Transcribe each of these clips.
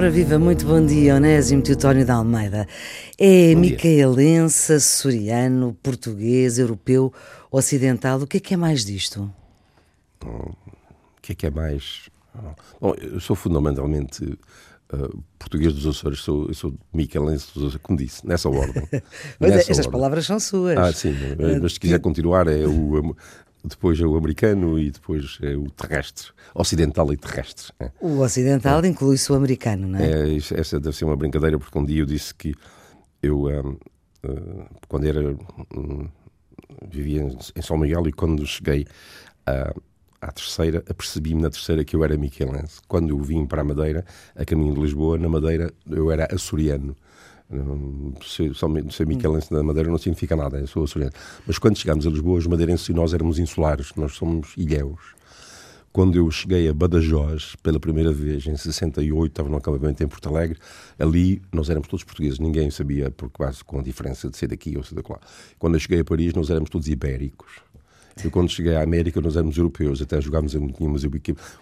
Ora viva, muito bom dia, Onésimo Teutónio de Almeida. É micaelense, açoriano, português, europeu, ocidental. O que é que é mais disto? o que é que é mais... Bom, eu sou fundamentalmente uh, português dos Açores, sou, eu sou micaelense dos Açores, como disse, nessa ordem. Mas nessa estas ordem. palavras são suas. Ah, sim, mas se quiser continuar é o depois é o americano e depois é o terrestre, ocidental e terrestre. É. O ocidental é. inclui-se o americano, não é? é? Essa deve ser uma brincadeira, porque um dia eu disse que eu, um, uh, quando era. Um, vivia em São Miguel e quando cheguei a, à terceira, apercebi-me na terceira que eu era miquelense. Quando eu vim para a Madeira, a caminho de Lisboa, na Madeira eu era açoriano. Ser, ser miquelense na Madeira não significa nada, eu sou açoriano. Mas quando chegámos a Lisboa, os madeirenses e nós éramos insulares, nós somos ilhéus. Quando eu cheguei a Badajoz pela primeira vez, em 68, estava no acampamento em Porto Alegre, ali nós éramos todos portugueses, ninguém sabia, por quase com a diferença de ser daqui ou ser de lá. Quando eu cheguei a Paris, nós éramos todos ibéricos eu, quando cheguei à América, nós éramos europeus, até jogámos, tínhamos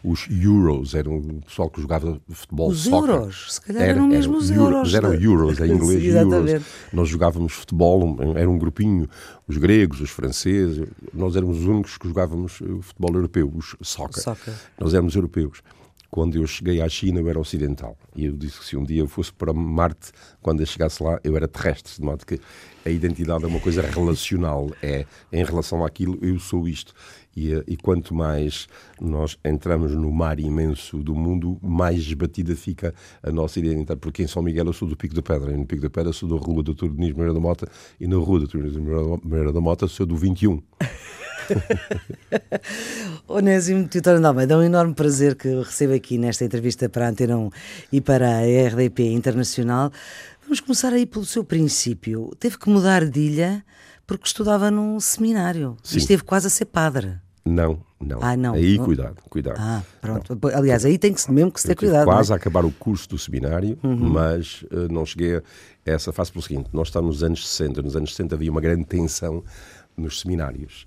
os Euros, eram o pessoal que jogava futebol, os soccer. Euros, se calhar era, eram mesmo os Euros. eram Euros, em inglês, Sim, Euros. Nós jogávamos futebol, era um grupinho, os gregos, os franceses, nós éramos os únicos que jogávamos futebol europeu, os soccer. soccer. Nós éramos europeus quando eu cheguei à China eu era ocidental. E eu disse que se um dia eu fosse para Marte, quando eu chegasse lá, eu era terrestre. De modo que a identidade é uma coisa relacional. É em relação àquilo, eu sou isto. E, e quanto mais nós entramos no mar imenso do mundo, mais esbatida fica a nossa identidade. Porque em São Miguel eu sou do Pico da Pedra, e no Pico da Pedra sou da Rua do Turismo Meira da Mota, e na Rua do Turismo Meira da Mota sou do 21. Onésimo Teutónio de Almeida, é um enorme prazer que recebo aqui nesta entrevista para a Antena 1 e para a RDP Internacional. Vamos começar aí pelo seu princípio. Teve que mudar de ilha porque estudava num seminário Sim. e esteve quase a ser padre. Não, não. Ah, não. Aí, cuidado, cuidado. Ah, pronto. Não. Aliás, aí tem que, mesmo que se ter cuidado. Quase é? a acabar o curso do seminário, uhum. mas uh, não cheguei a essa fase pelo seguinte: nós estamos nos anos 60. Nos anos 60 havia uma grande tensão nos seminários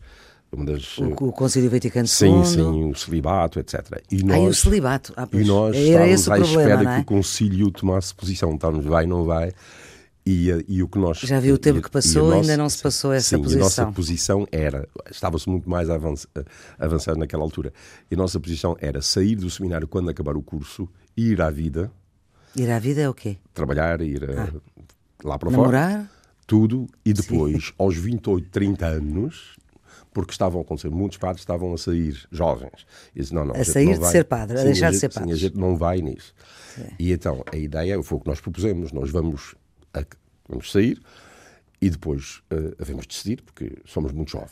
uma das, o, o Concílio Vaticano II. Sim, sim, o celibato, etc. E nós, ah, o celibato. Ah, e nós Era estávamos à problema, espera é? que o Concílio tomasse posição. Estávamos, vai, não vai. E, e o que nós. Já viu o tempo que passou e ainda não se passou essa sim, posição. a nossa posição era. Estava-se muito mais avançado naquela altura. E a nossa posição era sair do seminário quando acabar o curso, ir à vida. Ir à vida é o quê? Trabalhar, ir ah. lá para Namorar? fora. Tudo. E depois, sim. aos 28, 30 anos, porque estavam a acontecer, muitos padres estavam a sair jovens. Disse, não, não, a, a sair de vai. ser padre, sim, a deixar a gente, de ser padre. Sim, a gente não vai nisso. Sim. E então, a ideia foi o que nós propusemos, nós vamos, a, vamos sair e depois uh, devemos decidir, porque somos muito jovens.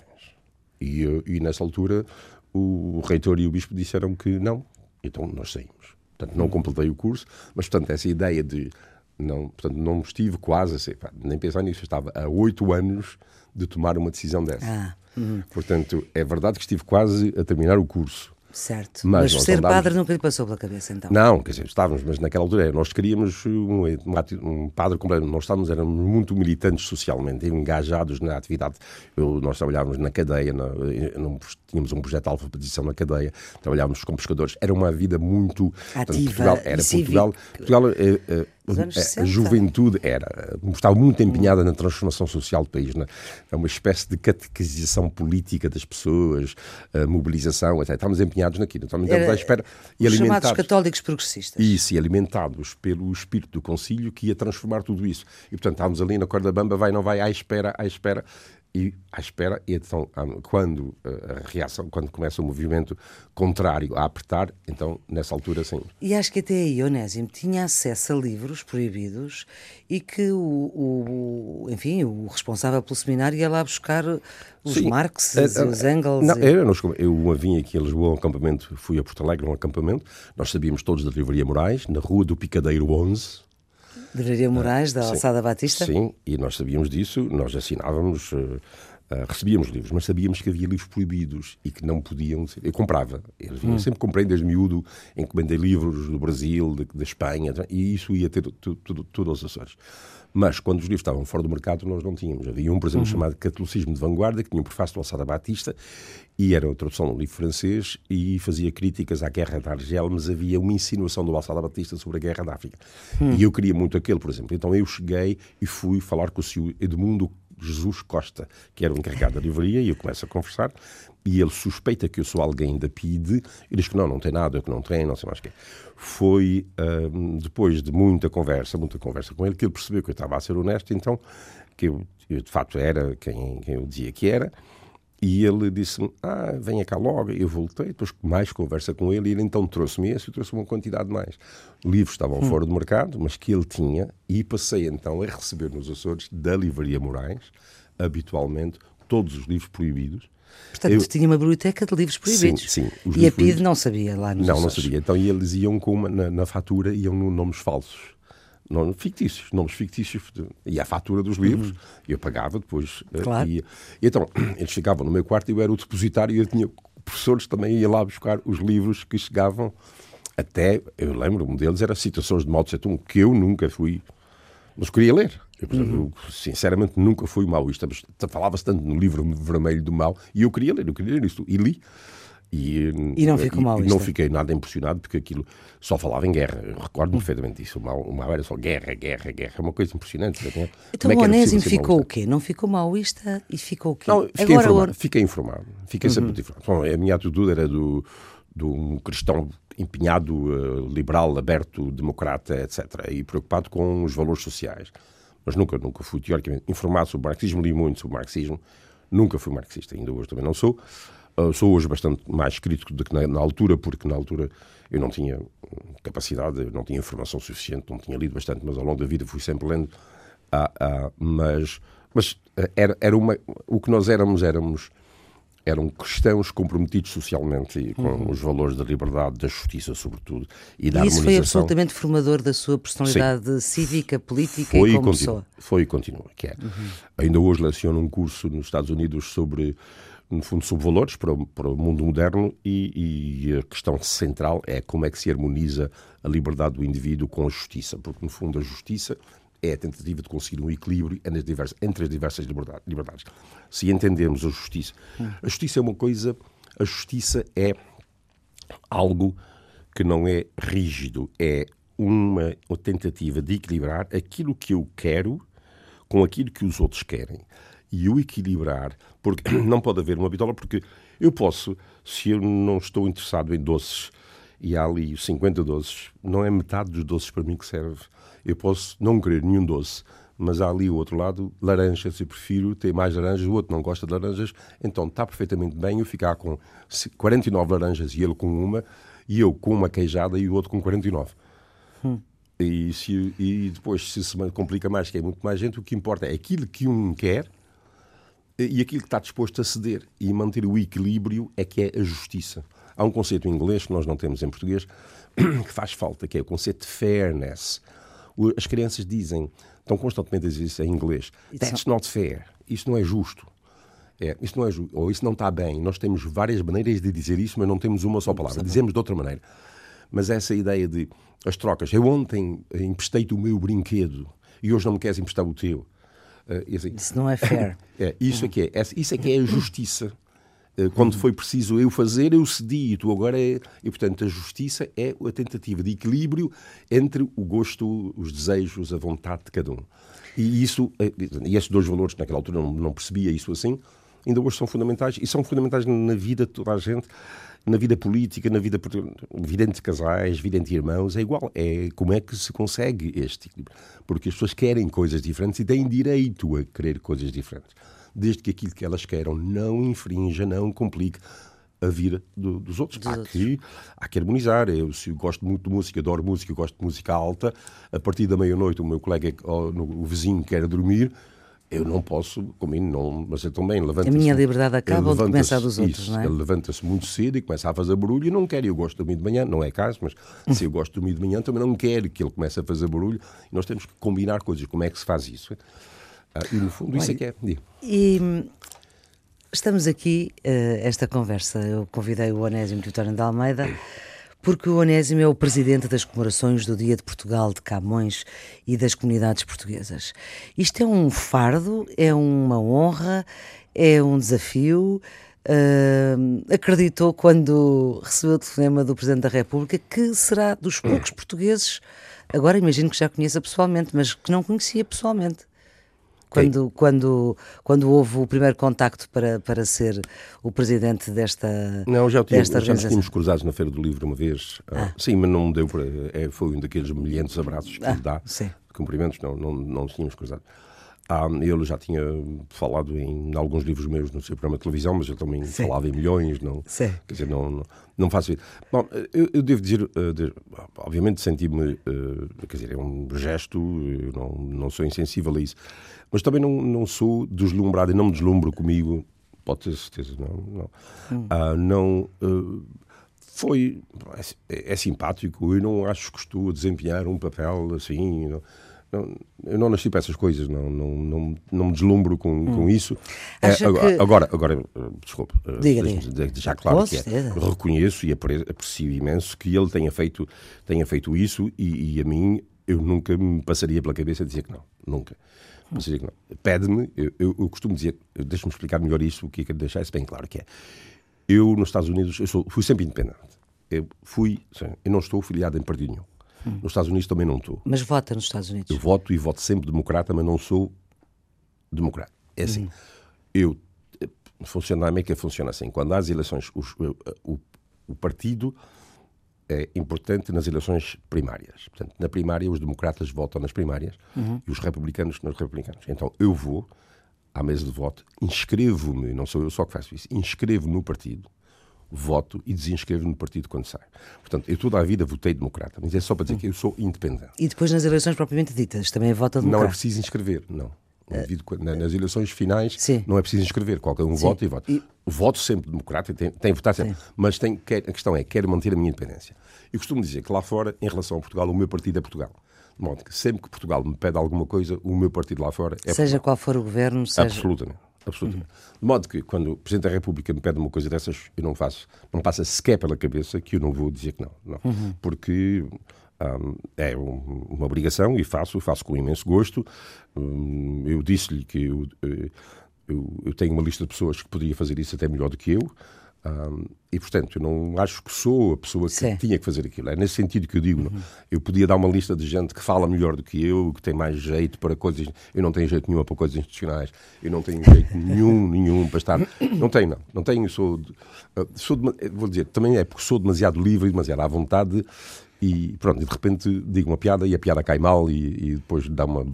E, uh, e nessa altura o reitor e o bispo disseram que não, então nós saímos. Portanto, não completei o curso, mas, portanto, essa ideia de não, portanto, não estive quase a ser, nem pensar nisso, estava há oito anos de tomar uma decisão dessa. Ah. Uhum. Portanto, é verdade que estive quase a terminar o curso. Certo. Mas, mas ser padre nunca lhe passou pela cabeça, então? Não, quer dizer, estávamos, mas naquela altura nós queríamos um, um padre completo. Nós estávamos, éramos muito militantes socialmente, engajados na atividade. Eu, nós trabalhávamos na cadeia, na, tínhamos um projeto de alfabetização na cadeia, trabalhávamos com pescadores. Era uma vida muito. Ativa. Portugal, era Portugal. Portugal é, é, a juventude era, estava muito empenhada na transformação social do país, né? é uma espécie de catequização política das pessoas, mobilização, etc. Estávamos empenhados naquilo. Estávamos era, à espera. E os chamados católicos progressistas. Isso, e alimentados pelo espírito do concílio que ia transformar tudo isso. E, portanto, estávamos ali na corda bamba, vai, não vai, à espera, à espera e à espera, e então quando eh, a reação, quando começa o movimento contrário a apertar, então nessa altura sim. E acho que até aí Onésimo tinha acesso a livros proibidos e que o, o enfim, o responsável pelo seminário ia lá buscar os sim. Marx, é, os Engels. Não, e... eu, eu vim aqui a Lisboa, um acampamento, fui a Porto Alegre, um acampamento, nós sabíamos todos da Livraria Moraes, na Rua do Picadeiro 11, Livraria Moraes, da Alçada Batista? Sim, e nós sabíamos disso, nós assinávamos uh, Uh, recebíamos livros, mas sabíamos que havia livros proibidos e que não podiam ser. Eu comprava. Eu, hum. sempre comprei desde miúdo, encomendei livros do Brasil, da Espanha, e isso ia ter tudo aos Açores. Mas quando os livros estavam fora do mercado, nós não tínhamos. Havia um, por exemplo, uhum. chamado Catolicismo de Vanguarda, que tinha um prefácio do Alçada Batista, e era uma tradução de um livro francês, e fazia críticas à Guerra da Argel, mas havia uma insinuação do Alçada Batista sobre a Guerra da África. Uhum. E eu queria muito aquele, por exemplo. Então eu cheguei e fui falar com o senhor Edmundo Jesus Costa, que era o encarregado da livraria, e eu começo a conversar, e ele suspeita que eu sou alguém da PIDE, e diz que não, não tem nada, eu que não treino, não sei mais o quê. Foi uh, depois de muita conversa, muita conversa com ele, que ele percebeu que eu estava a ser honesto, então, que eu, eu de facto era quem, quem eu dizia que era, e ele disse-me, ah, venha cá logo. Eu voltei, depois mais conversa com ele, e ele então trouxe-me esse e trouxe-me uma quantidade mais. Livros estavam hum. fora do mercado, mas que ele tinha, e passei então a receber nos Açores, da Livraria Moraes, habitualmente, todos os livros proibidos. Portanto, eu... tinha uma biblioteca de livros proibidos. Sim, sim. e a PID não sabia lá nos Não, Açores. não sabia. Então e eles iam com uma, na, na fatura, iam no nomes falsos nomes fictícios, nomes fictícios, e a fatura dos livros, uhum. eu pagava depois. Eh, claro. Ia. E então, eles ficavam no meu quarto e eu era o depositário e eu tinha professores também ia lá buscar os livros que chegavam até, eu lembro, um deles era Citações de Mao Tse Tung, que eu nunca fui, mas queria ler. Eu, uhum. eu, sinceramente, nunca fui maoísta, mas falava-se tanto no livro vermelho do mal, e eu queria ler, eu queria ler isto, e li. E, e não ficou mal. Não fiquei nada impressionado porque aquilo só falava em guerra. Eu recordo hum. perfeitamente disso. O mal, o mal era só guerra, guerra, guerra. É uma coisa impressionante. Então é o Onésimo ficou o quê? Não ficou maoísta e ficou o quê? Não, fiquei Agora, informado. Fiquei informado. Fiquei sempre uhum. informado. Bom, a minha atitude era do, de um cristão empenhado, uh, liberal, aberto, democrata, etc. E preocupado com os valores sociais. Mas nunca, nunca fui teoricamente informado sobre o marxismo. Li muito sobre o marxismo. Nunca fui marxista. Ainda hoje também não sou. Uh, sou hoje bastante mais crítico do que na, na, altura, porque na altura eu não tinha capacidade, eu não tinha informação suficiente, não tinha lido bastante, mas ao longo da vida fui sempre lendo. Uh, uh, mas mas era, era uma, o que nós éramos, éramos eram cristãos comprometidos socialmente e com uhum. os valores da liberdade, da justiça, sobretudo, e da e isso foi absolutamente formador da sua personalidade Sim. cívica, política foi e como pessoa. Foi e continua, que é. Uhum. Ainda hoje leciono um curso nos Estados Unidos sobre no fundo, sobre valores para o, para o mundo moderno e, e, a questão central é como é que se harmoniza a liberdade do indivíduo com a justiça, porque, no fundo, a justiça é a tentativa de conseguir um equilíbrio entre as diversas, entre as diversas liberdades. Se entendemos a justiça, a justiça é uma coisa, a justiça é algo que não é rígido, é uma, uma tentativa de equilibrar aquilo que eu quero com aquilo que os outros querem e o equilibrar, porque não pode haver uma bitola, porque eu posso, se eu não estou interessado em doces e há ali 50 doces, não é metade dos doces para mim que serve. Eu posso não querer nenhum doce, mas há ali o outro lado, laranjas, eu prefiro ter mais laranjas, o outro não gosta de laranjas, então está perfeitamente bem eu ficar com 49 laranjas e ele com uma, e eu com uma queijada e o outro com 49. Hum. E, se, e depois, se se complica mais, que é muito mais gente, o que importa é aquilo que um quer e aquilo que está disposto a ceder e manter o equilíbrio é que é a justiça. Há um conceito em inglês que nós não temos em português que faz falta, que é o conceito de fairness. As crianças dizem, estão constantemente a dizer isso em inglês, that's not fair, isso não é justo. É, isso não é justo, ou isso não está bem. Nós temos várias maneiras de dizer isso, mas não temos uma só palavra. Dizemos de outra maneira. Mas essa ideia de as trocas. Eu ontem emprestei-te o meu brinquedo e hoje não me queres emprestar o teu. Uh, assim, isso não é fair. É, isso, é que é, isso é que é a justiça. Uh, quando foi preciso eu fazer, eu cedi e tu agora é. E, portanto, a justiça é a tentativa de equilíbrio entre o gosto, os desejos, a vontade de cada um. E isso, eh, e esses dois valores, naquela altura não, não percebia isso assim, ainda hoje são fundamentais e são fundamentais na vida de toda a gente na vida política, na vida, vida entre casais, vida entre irmãos, é igual. É como é que se consegue este equilíbrio. Porque as pessoas querem coisas diferentes e têm direito a querer coisas diferentes. Desde que aquilo que elas queiram não infrinja, não complique a vida do, dos outros. Dos há, outros. Que, há que harmonizar. Eu, se eu gosto muito de música, adoro música, gosto de música alta, a partir da meia-noite o meu colega, o vizinho quer dormir, eu não posso, comigo não, mas eu também A minha liberdade acaba onde começa a dos outros, isso, não é? Ele levanta-se muito cedo e começa a fazer barulho e não quer. Eu gosto de dormir de manhã, não é caso, mas se eu gosto de dormir de manhã também não quero que ele comece a fazer barulho. E nós temos que combinar coisas. Como é que se faz isso? Ah, e no fundo, Olha, isso é que é. E Estamos aqui, uh, esta conversa, eu convidei o Onésimo Teotónio de Almeida, porque o Onésimo é o presidente das comemorações do Dia de Portugal de Camões e das comunidades portuguesas. Isto é um fardo, é uma honra, é um desafio. Uh, acreditou quando recebeu o telefonema do Presidente da República que será dos poucos portugueses, agora imagino que já conheça pessoalmente, mas que não conhecia pessoalmente quando, quando, quando houve o primeiro contacto para, para ser o presidente desta Não, já, tinha, já nos tínhamos cruzados na Feira do Livro uma vez. Ah. sim, mas não deu para. É, foi um daqueles milhentos abraços que ah, dá. Sim. Cumprimentos, não, não, não nos tínhamos cruzado. Ah, ele já tinha falado em, em, alguns livros meus no seu programa de televisão, mas eu também Sim. falava em milhões, não, Sim. quer dizer, não, não, não faço isso. Bom, eu, eu devo dizer, uh, de, obviamente senti-me, uh, quer dizer, é um gesto, eu não, não sou insensível a isso, mas também não, não sou deslumbrado e não me deslumbro comigo, pode ter certeza, não. Não, hum. ah, não uh, foi. É, é, simpático, eu não acho que estou a desempenhar um papel assim. Não, não, eu não nasci para essas coisas, não, não, não, não me deslumbro com, hum. com isso. É, agora, que... agora, agora, desculpe, eh, diga, já claro que é, reconheço e aprecio imenso que ele tenha feito, tenha feito isso e, e a mim eu nunca me passaria pela cabeça dizer que não, nunca. Pede-me, eu, eu, eu, costumo dizer, deixa-me explicar melhor isso, o que é que deixar isso bem claro que é. Eu, nos Estados Unidos, eu sou, fui sempre independente. Eu fui, eu não estou filiado em partido nenhum. Hum. Nos Estados Unidos também não estou. Mas vota nos Estados Unidos? Eu voto e voto sempre democrata, mas não sou democrata. É assim, hum. eu, funciona na América, funciona assim. Quando há as eleições, os, o, o partido é importante nas eleições primárias. Portanto, na primária, os democratas votam nas primárias uhum. e os republicanos nos republicanos. Então, eu vou à mesa de voto, inscrevo-me, não sou eu só que faço isso, inscrevo no partido, voto e desinscrevo no partido quando saio. Portanto, eu toda a vida votei democrata, mas é só para dizer que eu sou independente. E depois nas eleições propriamente ditas, também vota democrata? Não é preciso inscrever, não. Nas eleições finais Sim. não é preciso inscrever, qualquer um Sim. vota e vota. E... Voto sempre democrático, tem, tem votar sempre, Sim. mas tem, quer, a questão é, quero manter a minha independência. Eu costumo dizer que lá fora, em relação a Portugal, o meu partido é Portugal. De modo que sempre que Portugal me pede alguma coisa, o meu partido lá fora é Seja Portugal. qual for o governo, seja... Absolutamente. Absolutamente. Uhum. De modo que, quando o Presidente da República me pede uma coisa dessas, eu não faço, não passa sequer pela cabeça que eu não vou dizer que não. não. Uhum. Porque um, é um, uma obrigação e faço, faço com imenso gosto. Um, eu disse-lhe que eu, eh, eu, eu, tenho uma lista de pessoas que poderia fazer isso até melhor do que eu. E, portanto, eu não acho que sou a pessoa que Sim. tinha que fazer aquilo. É nesse sentido que eu digo. Uhum. Eu podia dar uma lista de gente que fala melhor do que eu, que tem mais jeito para coisas. Eu não tenho jeito nenhum para coisas institucionais. Eu não tenho jeito nenhum, nenhum para estar. Não tenho, não. Não tenho. Sou, de, sou de, vou dizer, também é porque sou demasiado livre e demasiado à vontade e pronto, e de repente digo uma piada e a piada cai mal e, e depois dá uma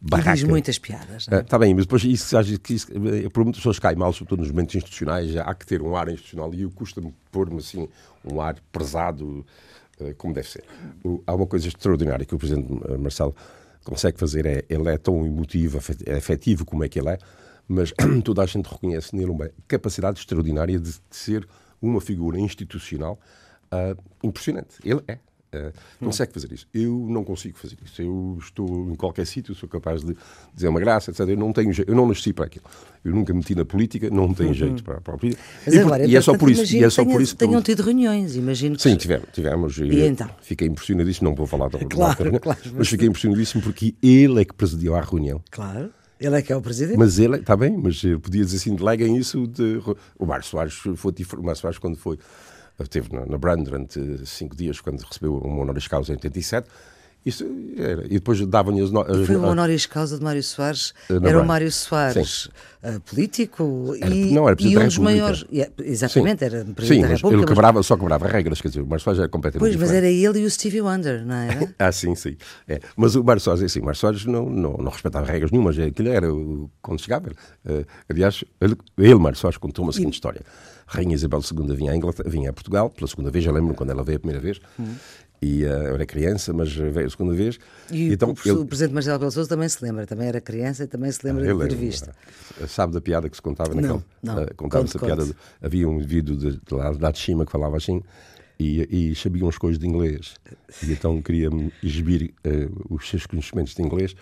barraca. E diz muitas piadas. Está é? uh, bem, mas depois isso, isso, eh, por muitas pessoas cai mal, sobretudo nos momentos institucionais, há que ter um ar institucional e eu custa-me pôr-me assim um ar pesado, uh, como deve ser. Há uma coisa extraordinária que o Presidente Marcelo consegue fazer, é, ele é tão emotivo, é afetivo como é que ele é, mas toda a gente reconhece nele uma capacidade extraordinária de, de ser uma figura institucional uh, impressionante. Ele é. Uh, consegue fazer isso. Eu não consigo fazer isso. Eu estou em qualquer sítio, sou capaz de dizer uma graça, etc. Eu não tenho eu não nasci para aquilo. Eu nunca meti na política, não tenho uhum. jeito para, para a política. Mas e, agora, e é só por isso. E é só tenha, por isso que tenham tido reuniões, imagino. Que... Sim, tivemos. tivemos e, então? Fiquei impressionadíssimo, não vou falar da claro, claro, mas fiquei impressionadíssimo porque ele é que presidiu a reunião. Claro. Ele é que é o presidente. Mas ele, está bem, mas podia dizer assim, deleguem isso de. O Mário Soares foi, o Mário Soares quando foi esteve na, na Brand durante cinco dias, quando recebeu um honoris causa em 87. Isso era. E depois davam-lhe as, as. Foi o honoris causa de Mário Soares. Eh, era o Mário Soares uh, político era, e, não, era e um dos maiores. Exatamente, Sim. era presidente Sim, da República. Ele quebrava, mas... só quebrava regras, quer dizer, o Mário Soares era completamente. Pois, diferente. mas era ele e o Stevie Wonder, não era? ah, sim, sim. É. Mas o Mário Soares, assim, o Mário Soares não, não, não respeitava regras nenhumas. Aquilo era quando chegava. Uh, aliás, ele, ele Mário Soares, contou uma seguinte e... história. Rainha Isabel II vinha a, Inglaterra, vinha a Portugal pela segunda vez, já lembro quando ela veio a primeira vez. Hum. E uh, eu era criança, mas veio a segunda vez. E então, o, ele... o presidente Marcelo Rebelo Sousa também se lembra, também era criança e também se lembra ah, de ter visto. Sabe da piada que se contava naquela? Não, não. Uh, contava-se a piada. De, havia um vídeo de, de lá de cima que falava assim e, e sabia umas coisas de inglês. E então queria-me exibir uh, os seus conhecimentos de inglês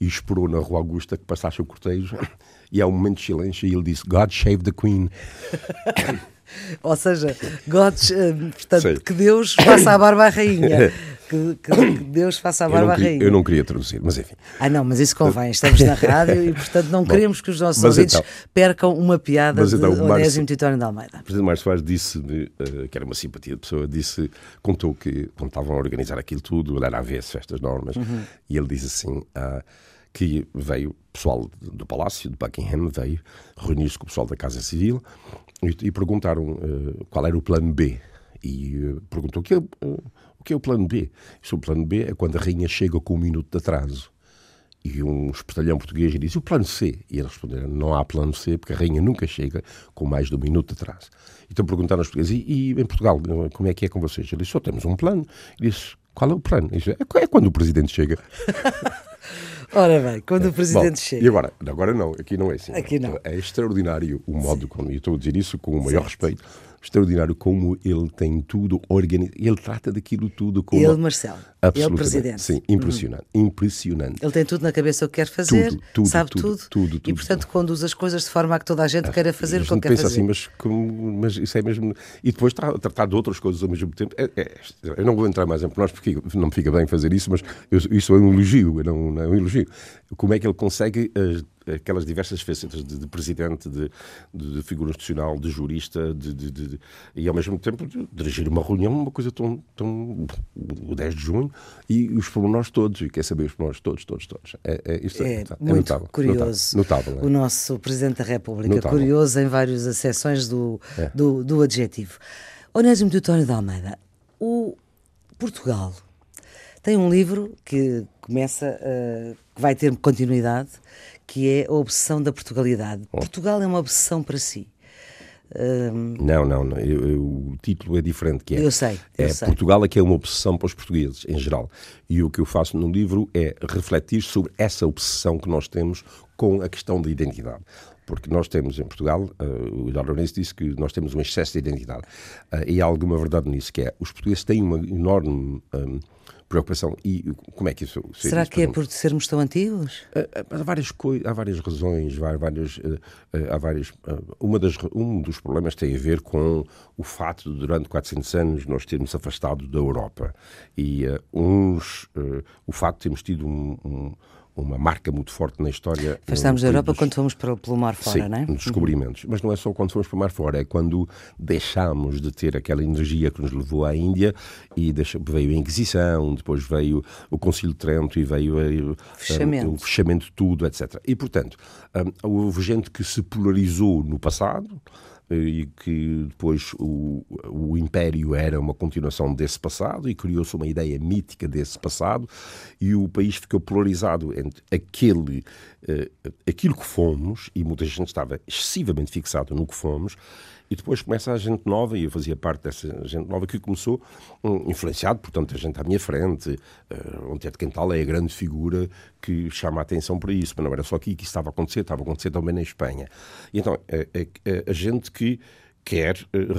e esperou na Rua Augusta que passasse o cortejo e há um momento de silêncio e ele disse God save the Queen. Ou seja, God, eh, portanto, que Deus faça a barba à rainha. Que, que, Deus faça a barba à rainha. Eu não queria traduzir, mas enfim. Ah, não, mas isso convém. Estamos na rádio e, portanto, não Bom, queremos que os nossos ouvintes então, percam uma piada mas então, de Onésimo Titónio de Almeida. O Presidente Mário Soares disse, uh, que era uma simpatia de pessoa, disse, contou que quando estavam a organizar aquilo tudo, era a ver estas normas, uhum. e ele diz assim. Uh, que veio, pessoal do Palácio de Buckingham veio reunir-se com o pessoal da Casa Civil e, e perguntaram uh, qual era o plano B. E uh, perguntou o que, é, uh, o que é o plano B? Isso, o plano B é quando a rainha chega com um minuto de atraso. E um espertalhão português disse: o plano C? E eles responderam: não há plano C, porque a rainha nunca chega com mais de um minuto de atraso. Então perguntaram aos portugueses: e, e em Portugal, como é que é com vocês? Ele disse: só temos um plano. Ele disse: qual é o plano? Ele disse, é, é quando o presidente chega. Ora bem, quando o Presidente Bom, chega. E agora? Agora não, aqui não é assim. Aqui não. É extraordinário o modo como, e estou a dizer isso com o maior certo. respeito, extraordinário como ele tem tudo organizado. Ele trata daquilo tudo como. Ele, Marcelo. Ele, Presidente. Sim, impressionante. Uhum. Impressionante. Ele tem tudo na cabeça o que quer fazer, tudo, tudo, sabe tudo, tudo, tudo, tudo. E, portanto, tudo. conduz as coisas de forma a que toda a gente ah, queira fazer o que quer pensa fazer. assim, mas, como, mas isso é mesmo. E depois tra tratar de outras coisas ao mesmo tempo. É, é, eu não vou entrar mais em pormenores porque não me fica bem fazer isso, mas eu, isso é um elogio, não, não é um elogio. Como é que ele consegue. Uh, aquelas diversas facetas de, de presidente, de, de, figura institucional, de jurista, de, e ao mesmo tempo dirigir uma reunião, uma coisa tão, tão. o 10 de junho, e os pormenores todos, e quer saber os pormenores todos, todos, todos. É, é, isto é, é, é muito notável, curioso. Notável, notável, o nosso Presidente da República, notável. curioso em várias acessões do, é. do, do adjetivo. Onésimo Teutónio de Almeida, o Portugal tem um livro que começa, uh, que vai ter continuidade, que é a obsessão da Portugalidade. Oh. Portugal é uma obsessão para si. Um... Não, não, não. Eu, eu, o título é diferente. Que é, eu sei. Eu é, sei. Portugal é que é uma obsessão para os portugueses, em geral. E o que eu faço no livro é refletir sobre essa obsessão que nós temos com a questão da identidade porque nós temos em Portugal, uh, o Laurenço disse que nós temos um excesso de identidade. Uh, e há alguma verdade nisso, que é, os portugueses têm uma enorme um, preocupação. E como é que isso... Será que é por sermos tão antigos? Há, há várias, há várias razões, há várias... Eh, eh, há várias eh, uma das, um dos problemas tem a ver com o fato de, durante 400 anos, nós termos afastado da Europa. E uh, uns... Uh, o facto de termos tido um, um uma marca muito forte na história. Afastámos da Europa dos... quando fomos para, pelo mar fora, Sim, não é? descobrimentos. Mas não é só quando fomos para o mar fora, é quando deixámos de ter aquela energia que nos levou à Índia e veio a Inquisição, depois veio o Concílio de Trento e veio, veio fechamento. Um, o fechamento de tudo, etc. E, portanto, um, houve gente que se polarizou no passado, e que depois o, o Império era uma continuação desse passado e criou-se uma ideia mítica desse passado e o país ficou polarizado entre aquele, uh, aquilo que fomos, e muita gente estava excessivamente fixado no que fomos, e depois começa a gente nova, e eu fazia parte dessa gente nova que começou, um, influenciado por tanta gente à minha frente. Uh, o Ted Quental é a grande figura que chama a atenção para isso, mas não era só aqui que isso estava a acontecer, estava a acontecer também na Espanha. E então, é, é, é a gente que quer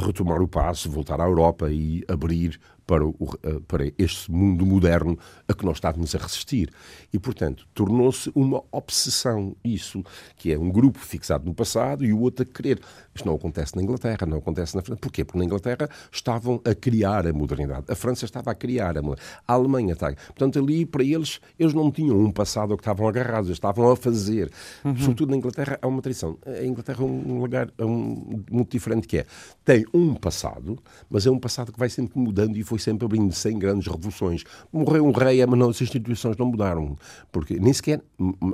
retomar o passo, voltar à Europa e abrir para, o, eh, para este mundo moderno a que nós estávamos a resistir. E, portanto, tornou-se uma obsessão isso, que é um grupo fixado no passado e o outro a querer. Isto não acontece na Inglaterra, não acontece na França. Porquê? Porque na Inglaterra estavam a criar a modernidade. A França estava a criar a modernidade. A Alemanha está. Portanto, ali, para eles, eles não tinham um passado que estavam agarrados, eles estavam a fazer. Uhum. Sobretudo na Inglaterra, há uma tradição. A Inglaterra é um lugar é um, muito diferente que é. Tem um passado, mas é um passado que vai sempre mudando e foi foi sempre abrindo sem grandes revoluções. Morreu um rei, mas não, as instituições não mudaram. Porque nem sequer,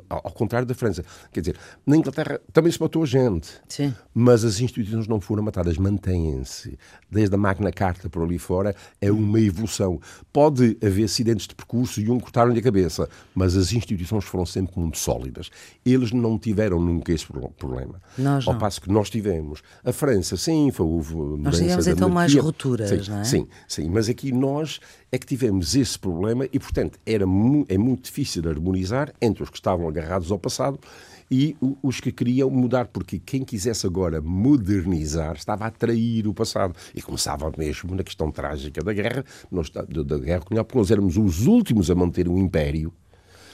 ao contrário da França. Quer dizer, na Inglaterra também se matou gente. Sim. Mas as instituições não foram matadas, mantêm-se. Desde a Magna Carta por ali fora, é uma evolução. Pode haver acidentes de percurso e um cortaram-lhe a cabeça, mas as instituições foram sempre muito sólidas. Eles não tiveram nunca esse problema. Nós não. Ao passo que nós tivemos. A França, sim, houve Nós tivemos então mais rupturas, sim, não é? Sim, sim, mas aqui nós é que tivemos esse problema e, portanto, era mu é muito difícil harmonizar entre os que estavam agarrados ao passado e os que queriam mudar, porque quem quisesse agora modernizar estava a trair o passado. E começava mesmo na questão trágica da guerra, nós, da, da guerra porque nós éramos os últimos a manter um império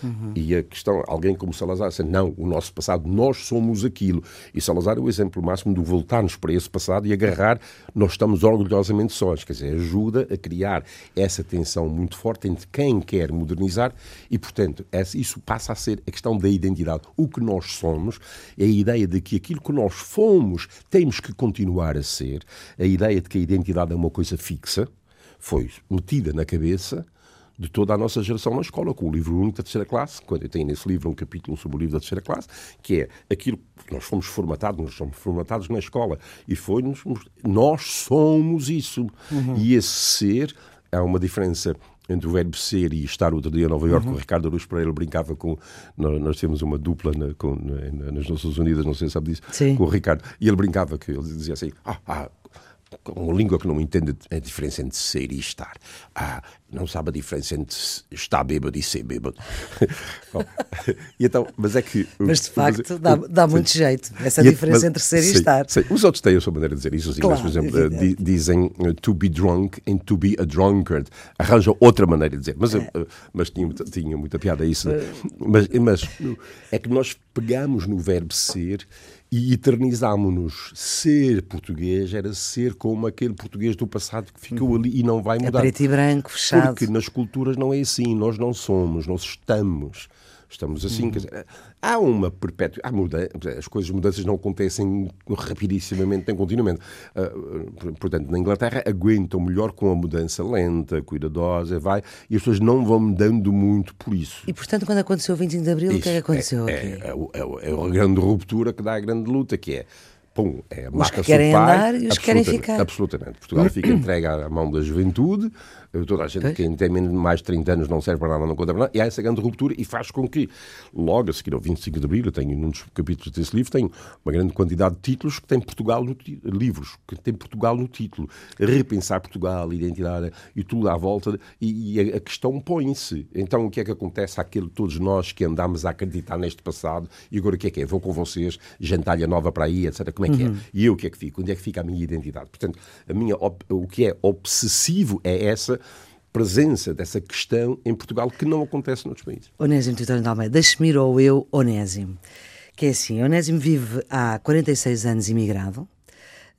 Uhum. E a questão, alguém como Salazar disse, não, o nosso passado, nós somos aquilo. E Salazar é o exemplo máximo de voltarmos para esse passado e agarrar, nós estamos orgulhosamente sós. Quer dizer, ajuda a criar essa tensão muito forte entre quem quer modernizar e, portanto, isso passa a ser a questão da identidade. O que nós somos é a ideia de que aquilo que nós fomos temos que continuar a ser, a ideia de que a identidade é uma coisa fixa, foi metida na cabeça de toda a nossa geração na escola, com o livro único da terceira classe, quando eu tenho nesse livro um capítulo sobre o livro da terceira classe, que é aquilo que nós fomos formatados, nós somos formatados na escola, e foi-nos, nós somos isso. Uhum. E esse ser, há uma diferença entre o verbo ser e estar outro dia em Nova Iorque, uhum. o Ricardo Aruz Pereira brincava com. Nós, temos uma dupla na, com, na, nas Nações Unidas, não sei se sabe disso, Sim. com o Ricardo, e ele brincava que ele dizia assim: ah, ah com uma língua que não entende a diferença entre ser e estar. Ah, não sabe a diferença entre estar bêbado e ser bêbado. Bom, e então, mas é que. Mas de facto mas, dá, dá muito sim, jeito, essa diferença mas, entre ser sim, e estar. Sim. Os outros têm a sua maneira de dizer isso. Os ingleses, claro, por exemplo, uh, dizem uh, to be drunk and to be a drunkard. Arranjam outra maneira de dizer. Mas, é. uh, mas tinha, tinha muita piada isso. Mas, mas é que nós pegamos no verbo ser e eternizámonos. Ser português era ser como aquele português do passado que ficou uhum. ali e não vai mudar. É preto e branco, fechado. Porque nas culturas não é assim. Nós não somos, nós estamos. Estamos assim, quer dizer, há uma perpétua. Há muda, as coisas, mudanças não acontecem rapidissimamente nem continuamente. Uh, portanto, na Inglaterra aguentam melhor com a mudança lenta, cuidadosa, vai, e as pessoas não vão mudando muito por isso. E portanto, quando aconteceu o 25 de Abril, isso, o que é que aconteceu é? É, é, é, a grande ruptura que dá a grande luta, que é pum, é a os que querem andar e os que querem ficar. Absolutamente. Portugal fica entregue à mão da juventude, toda a gente, quem tem mais de 30 anos não serve para nada, não conta para nada, e há essa grande ruptura e faz com que, logo a seguir ao 25 de Abril, eu tenho num dos capítulos desse livro, tenho uma grande quantidade de títulos que tem Portugal no livros, que tem Portugal no título. Repensar Portugal, identidade e tudo à volta, e, e a, questão põe-se. Então o que é que acontece àquele todos nós que andamos a acreditar neste passado e agora o que é que é? Vou com vocês, jantalha nova para aí, etc. Como é que é? uhum. é? E eu o que é que fico? Onde é que fica a minha identidade? Portanto, a minha, o que é obsessivo é essa presença dessa questão em Portugal que não acontece noutros países. Onésimo Titório de Almeida, deixe-me ir ao eu, Onésimo. Que é assim, Onésimo vive há 46 anos imigrado,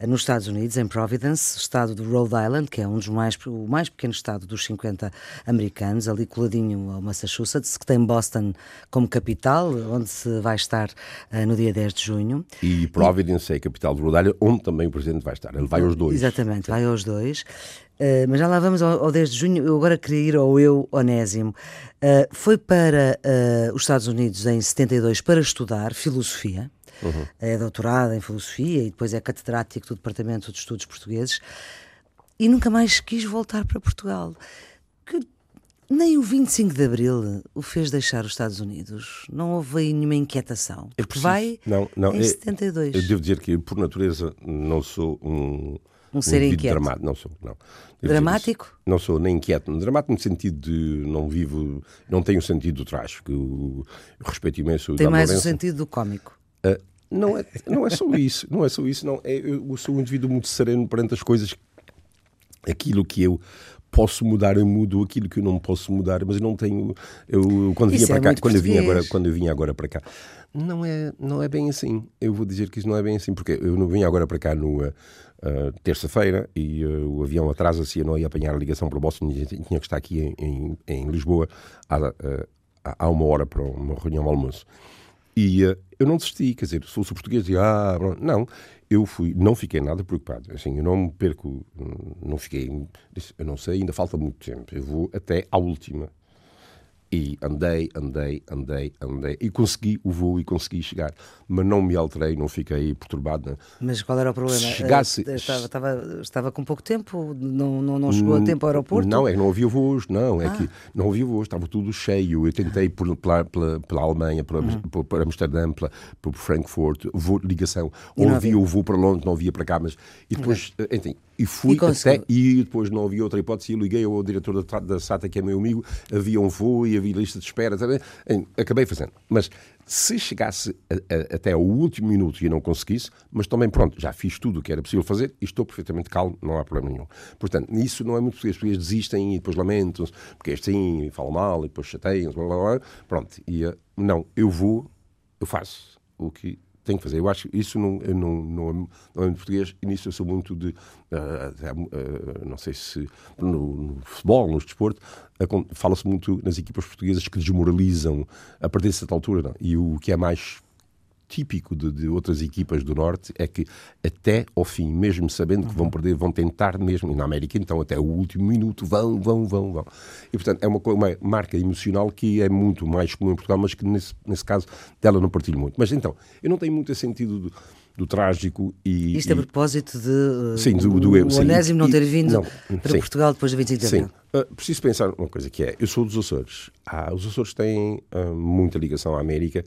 nos Estados Unidos, em Providence, estado do Rhode Island, que é um dos mais, o mais pequeno estado dos 50 americanos, ali coladinho ao Massachusetts, que tem Boston como capital, onde se vai estar uh, no dia 10 de junho. E Providence e... é a capital do Rhode Island, onde também o Presidente vai estar. Ele vai aos dois. Exatamente, vai aos dois. Uh, mas já lá vamos ao, ao 10 de junho. Eu agora queria ir ao eu onésimo. Uh, foi para os Estados Unidos em 72 para estudar filosofia. Uhum. É doutorado em filosofia e depois é catedrático do Departamento de Estudos Portugueses. E nunca mais quis voltar para Portugal. Que nem o 25 de Abril o fez deixar os Estados Unidos. Não houve aí nenhuma inquietação. Porque vai não, não, em é, 72. Eu devo dizer que, por natureza, não sou um um ser inquieto. Dramático. Não sou, não. Dramático? Não sou nem inquieto. Dramático no sentido de não vivo, não tenho o sentido do trágico. Eu, respeito imenso Tem mais o sentido do cómico. Uh, não é, não é só isso. Não é só isso. Não. É, eu sou um indivíduo muito sereno perante as coisas. Aquilo que eu posso mudar, eu mudo aquilo que eu não posso mudar, mas eu não tenho. Eu, quando vinha para é cá, quando eu, vinha agora, quando eu vinha agora para cá, não é, não é bem assim. Eu vou dizer que isso não é bem assim, porque eu não vinha agora para cá no, uh, terça-feira e uh, o avião atrasa-se e eu não ia apanhar a ligação para o Boston e tinha que estar aqui em, em, em Lisboa há, uh, há uma hora para uma reunião de almoço. E eu não desisti, quer dizer, sou, sou português e ah, não, eu fui, não fiquei nada preocupado. Assim, eu não me perco, não fiquei, eu não sei, ainda falta muito tempo. Eu vou até à última. E andei, andei, andei, andei. E consegui o voo e consegui chegar. Mas não me alterei, não fiquei perturbado. Não. Mas qual era o problema? Se chegasse... Eh, estava, estava, estava com pouco tempo? Não, não, não chegou a tempo ao aeroporto? Não, é que não havia voos. Não, é ah. que não havia voos. Estava tudo cheio. Eu tentei por, pela, pela, pela Alemanha, pela, uhum. por, Amsterdã, pela, por Frankfurt, voo, ligação. Ou havia o voo para Londres, não havia para cá. Mas... E depois, okay. Eh, enfim, e fui e até. E depois não havia outra hipótese. E liguei ao diretor da, da SATA, que é meu amigo, havia um voo e havia lista de espera. Acabei fazendo. Mas se chegasse a, a, até ao último minuto e não conseguisse, mas também pronto, já fiz tudo o que era possível fazer e estou perfeitamente calmo, não há problema nenhum. Portanto, isso não é muito português. As pessoas desistem e depois lamentam-se, porque é assim, falam mal e depois chateiam-se, blá, blá, blá. Pronto, e uh, não, eu vou, eu faço o que tenho que fazer. Eu acho que isso não, não, não, não é português nisso eu sou muito de. Uh, uh, não sei se. No, no futebol, no desporto, fala-se muito nas equipas portuguesas que desmoralizam a partir de certa altura. Não? E o que é mais típico de, de, outras equipas do Norte é que até ao fim, mesmo sabendo que vão perder, vão tentar mesmo, e na América então até o último minuto, vão, vão, vão, vão. E portanto é uma, uma marca emocional que é muito mais comum em Portugal, mas que nesse, nesse caso dela não partilho muito. Mas então, eu não tenho muito sentido do, do trágico e... Isto a propósito de uh, sim, do, do, o, Onésimo não ter vindo não, para sim. Portugal depois de 25 de abril. Sim. Uh, preciso pensar uma coisa que é, eu sou dos Açores. Ah, os Açores têm uh, muita ligação à América,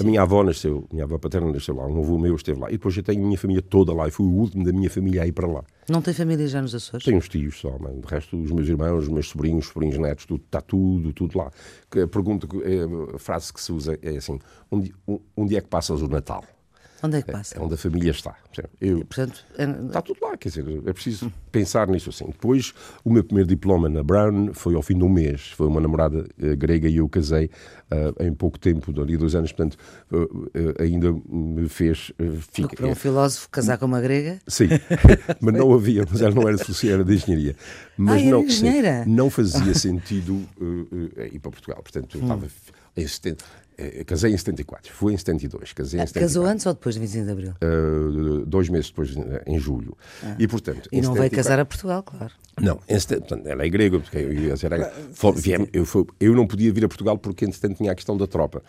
a minha avó nasceu, minha avó paterna nasceu lá, um avô meu esteve lá. E depois eu tenho a minha família toda lá e fui o último da minha família a ir para lá. Não tem família já nos Açores? Tenho uns tios só, mas de resto, os meus irmãos, os meus sobrinhos, sobrinhos netos, tudo, está tudo, tudo lá. A pergunta, a frase que se usa é assim: onde, onde é que passas o Natal? Onde é que passa? É, onde a família está. Eu, portanto, é... Está tudo lá, quer dizer, é preciso hum. pensar nisso assim. Depois, o meu primeiro diploma na Brown foi ao fim de um mês. Foi uma namorada uh, grega e eu casei uh, em pouco tempo, ali dois anos, portanto, uh, ainda me fez... Fica, para um filósofo casar com uma grega? Sim, mas não havia, mas ela não era de era de engenharia. Mas ah, não, engenheira? Sim, não fazia sentido ir para Portugal. Portanto, eu hum. estava em 70, eh, casei em 74, fui em 72. Casei em 74. Ah, casou antes ou depois de 25 de Abril? Uh, dois meses depois, em julho. Ah. E, portanto, e não 74... veio casar a Portugal, claro. Não, em, portanto, ela é grega, porque eu, ia ser, eu, eu, eu não podia vir a Portugal porque, entretanto, tinha a questão da tropa.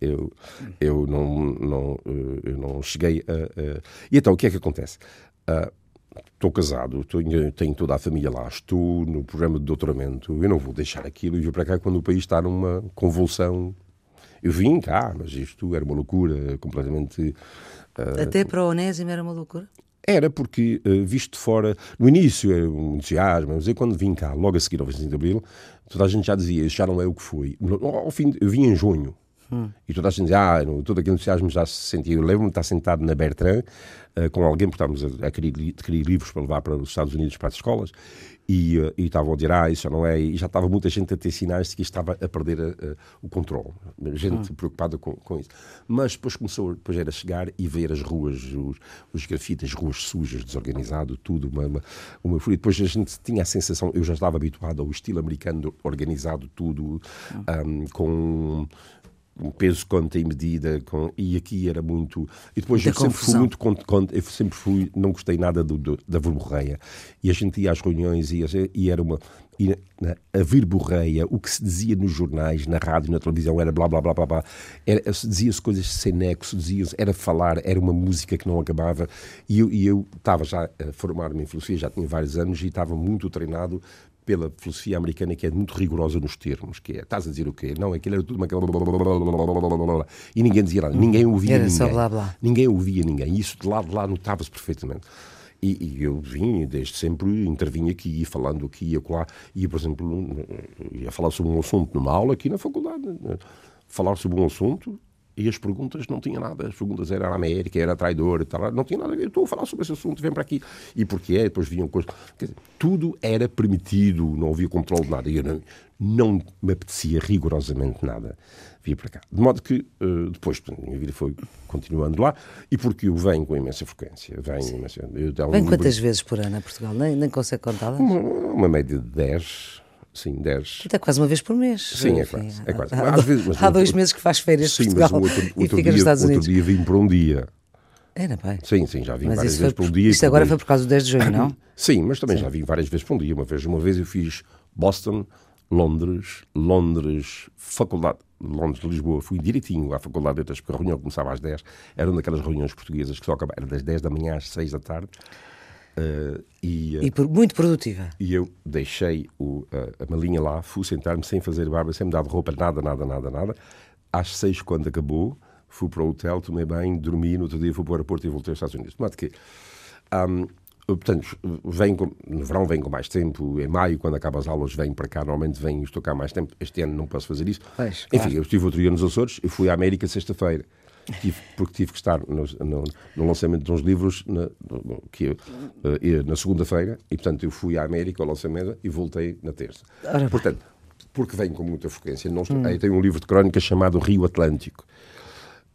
Eu, eu, não, não, eh, eu não cheguei a, a... E então, o que é que acontece? Uh, estou casado, tenho, tenho, toda a família lá, estou no programa de doutoramento, eu não vou deixar aquilo e vir para cá quando o país está numa convulsão eu vim cá, mas isto era uma loucura completamente. Uh... Até para o Onésimo era uma loucura? Era porque, uh, visto de fora, no início era um entusiasmo, mas eu quando vim cá, logo a seguir ao 25 de Abril, toda a gente já dizia, já não é o que foi. Ao fim, eu vim em junho, Hum. E toda a gente dizia, ah, todo aquele entusiasmo já se sentia. Eu lembro-me de estar sentado na Bertrand uh, com alguém, porque estávamos a, a querer, querer, livros para levar para os Estados Unidos, para as escolas, e, uh, e estavam a dizer, ah, isso não é. E já estava muita gente a ter sinais de que estava a perder uh, o controle. Gente hum. preocupada com, com, isso. Mas depois começou depois era chegar e ver as ruas, os, os grafites, as ruas sujas, desorganizado, tudo. Uma, uma, uma fúria. Depois a gente tinha a sensação, eu já estava habituado ao estilo americano organizado, tudo, hum. um, com um peso conta e medida com, e aqui era muito e depois eu sempre fui muito eu sempre fui não gostei nada do, do, da verborreia. E a gente ia às reuniões e, e era uma e na, a verborreia o que se dizia nos jornais na rádio na televisão era blá blá blá blá blá. Dizia-se coisas sem nexo dizia era falar era uma música que não acabava. E eu, e eu estava já a formar-me em filosofia já tinha vários anos e estava muito treinado pela filosofia americana que é muito rigorosa nos termos, que é, estás a dizer o quê? Não, aquilo era tudo uma... E ninguém dizia nada, ninguém ouvia era ninguém. Só blá, blá. Ninguém ouvia ninguém. Isso de lá de lá notava-se perfeitamente. E, e, eu vim, desde sempre, intervim aqui, falando aqui e acolá, ia, por exemplo, ia falar sobre um assunto numa aula aqui na faculdade. Falar sobre um assunto e as perguntas não tinham nada. As perguntas eram a América, era traidor, tal, não tinha nada. Eu estou a falar sobre esse assunto, vem para aqui. E porquê? Depois vinham coisas. Dizer, tudo era permitido, não havia controle de nada. E eu não, não me apetecia rigorosamente nada vir para cá. De modo que uh, depois a minha vida foi continuando lá e porque eu venho com imensa frequência. Venho, imensa, eu, Vem quantas vezes por ano a Portugal? Nem, nem consegue contá-las? Uma, uma média de 10 Sim, 10. Até quase uma vez por mês. Sim, é quase. É quase. Há, Às vezes, há dois meses que faz férias sim, Portugal mas outro, outro e fica dia, nos Estados Unidos. Outro dia vim por um dia. Era bem. Sim, sim, já vim mas várias vezes por um dia. Isto agora foi por causa do 10 de junho, não? sim, mas também sim. já vim várias vezes por um dia. Uma vez, uma vez eu fiz Boston, Londres, Londres, Faculdade, Londres, Lisboa. Fui direitinho à Faculdade de Letras, porque a reunião começava às 10. Era uma daquelas reuniões portuguesas que só acabavam das 10 da manhã às 6 da tarde. Uh, e, uh, e por, muito produtiva. E eu deixei o, a malinha lá, fui sentar-me sem fazer barba, sem mudar de roupa, nada, nada, nada, nada. Às seis, quando acabou, fui para o hotel, tomei bem, dormi, no outro dia fui para o aeroporto e voltei aos Estados Unidos. De que um, Portanto, vem com, no verão vem com mais tempo, em maio, quando acaba as aulas, venho para cá, normalmente venho estou cá mais tempo. Este ano não posso fazer isso. Pois, Enfim, claro. eu estive outro dia nos Açores, eu fui à América sexta-feira. Tive, porque tive que estar no, no, no lançamento de uns livros na, no- que, eu, eh, na segunda-feira e, portanto, eu fui à América ao lançamento e voltei na terça. Ora portanto, porque venho com muita frequência. Não estou, aí tem um livro de crónicas chamado Rio Atlântico.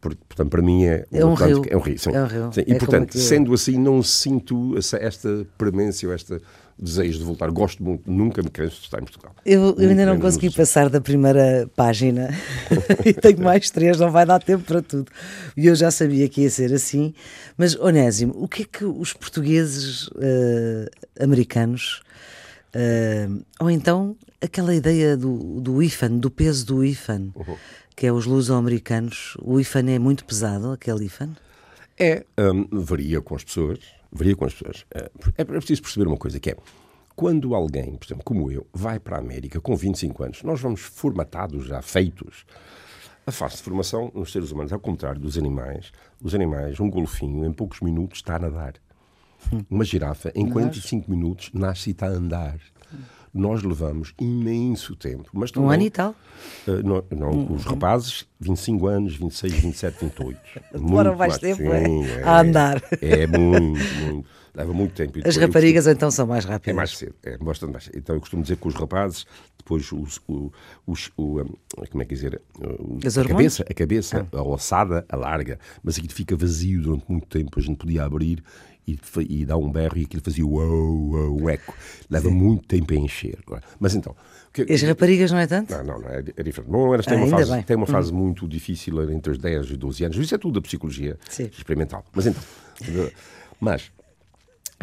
Por- Portanto, para mim é, É um Atlântico rio. É um rio, sim. É um rio. Sim, É E, como portanto, aqui- sendo assim, não sinto essa- esta premência ou este desejo de voltar. Gosto muito, nunca me canso de estar em Portugal. Eu, eu ainda não consegui passar da primeira página e tenho mais três, não vai dar tempo para tudo. E eu já sabia que ia ser assim. Mas, Onésimo, o que é que os portugueses eh, americanos, eh, ou então aquela ideia do, do IFAN, do peso do IFAN, Uhum. que é os luso-americanos, o IFAN é muito pesado, aquele IFAN? É, hum, varia com as pessoas. Varia com as pessoas. É, é preciso perceber uma coisa, que é, quando alguém, por exemplo, como eu, vai para a América com 25 anos, nós vamos formatados, já feitos. A fase de formação nos seres humanos, ao contrário dos animais, os animais, um golfinho, em poucos minutos está a nadar. Uma girafa, em 45 minutos, nasce e está a andar. Nós levamos imenso tempo. Mas Um não- ano e tal. Uh, não, não, os rapazes, 25 anos, 26, 27, 28. Demoram mais tempo, é? sim, A andar. É muito, muito. Leva muito tempo. As raparigas então são mais costumo- É rápidas. mais cedo, é bastante mais cedo. Então eu costumo dizer que os rapazes, depois os, os, o, um, como é que dizer, o- Os a cabeça, a cabeça, a ossada, alarga, mas aquilo fica vazio durante muito tempo. A gente podia abrir e, e dar um berro e aquilo fazia uau, uau, um eco. Leva muito tempo a encher. agora. Mas então. o que- as raparigas não é tanto? não, não, não, é, é diferente. Bom, elas têm, Ah, uma fase, têm uma fase muito difícil entre os 10 e 12 anos. Isso é tudo da psicologia Sim. experimental. Mas então, mas,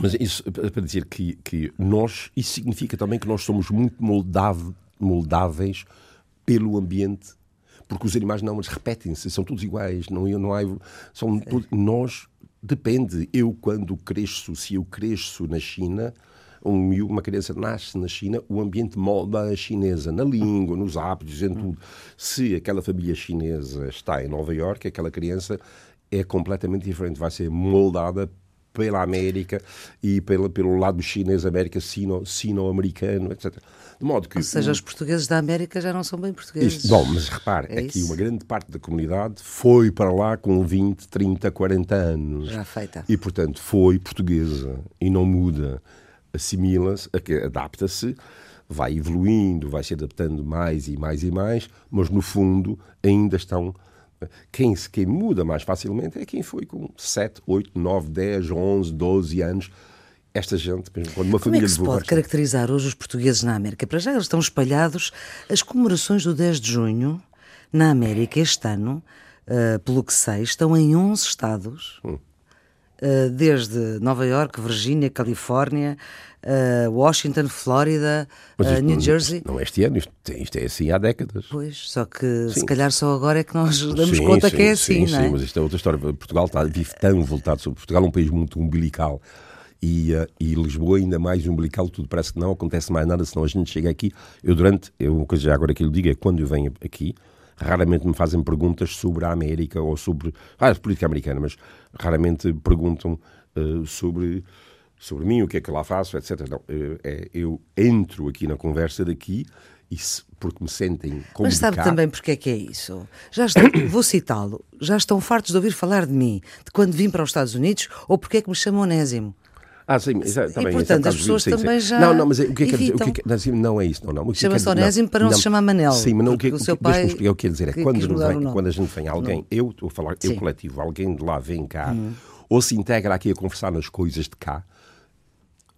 mas isso para para dizer que, que nós, isso significa também que nós somos muito moldáveis pelo ambiente. Porque os animais não, eles repetem-se, são todos iguais, não, não há. São todos- nós, depende. Eu, quando cresço, se eu cresço na China, um uma criança nasce na China, o ambiente molda a chinesa, na língua, nos hábitos, em tudo. Se aquela família chinesa está em Nova Iorque, aquela criança é completamente diferente, vai ser moldada pela América e pela, pelo lado chinês, América sino- sino-americano, etc. De modo que Ou seja, os portugueses da América já não são bem portugueses. isto, bom, mas repare, É aqui isso. uma grande parte da comunidade foi para lá com 20, 30, 40 anos. Já feita. E, portanto, foi portuguesa e não muda. Assimila-se, adapta-se, vai evoluindo, vai se adaptando mais e mais e mais, mas no fundo ainda estão. Quem, quem muda mais facilmente é quem foi com 7, 8, 9, 10, 11, 12 anos. Esta gente, mesmo quando uma Como é família que se pode caracterizar hoje os portugueses na América? Para já eles estão espalhados. As comemorações do 10 de junho na América este ano, ah, pelo que sei, estão em 11 estados, Hum. Ah, desde Nova York, Virgínia, Califórnia, ah, Washington, Flórida, isto New não- Jersey. Não é este ano, isto, isto é assim há décadas. Pois, só que se Sim. calhar só agora é que nós damos Sim, conta sim, que é sim, assim, não é? Sim, mas isto é outra história. Portugal está, vive tão voltado sobre. Portugal é um país muito umbilical. E, eh, e Lisboa ainda mais umbilical, tudo parece que não acontece mais nada, senão a gente chega aqui. Eu durante, eu, uma coisa já agora que eu digo é quando eu venho aqui, raramente me fazem perguntas sobre a América ou sobre ah, a política americana, mas raramente perguntam eh, sobre sobre mim, o que é que lá faço, etc. Não, eh, é, eu entro aqui na conversa daqui e se- porque me sentem como Mas sabe também porque é que é isso? Já estão, vou citá-lo, já estão fartos de ouvir falar de mim, de quando vim para os Estados Unidos, ou porque é que me chamam Onésimo. Ah, sim, exa- tá E, bem, portanto, é as pessoas sim, sim. também já Não, não, mas o que é que, o que, é que não, sim, não é isso, não, não. Chama-se Onésimo para não se chamar Manel, Sim, mas não, o que, porque o seu que, deixa-me pai explicar o que quer dizer é que- quando, vem- quando a gente vem alguém, eu estou a falar, eu Sim. Hum. coletivo, alguém de lá vem cá, ou se integra aqui a conversar nas coisas de cá,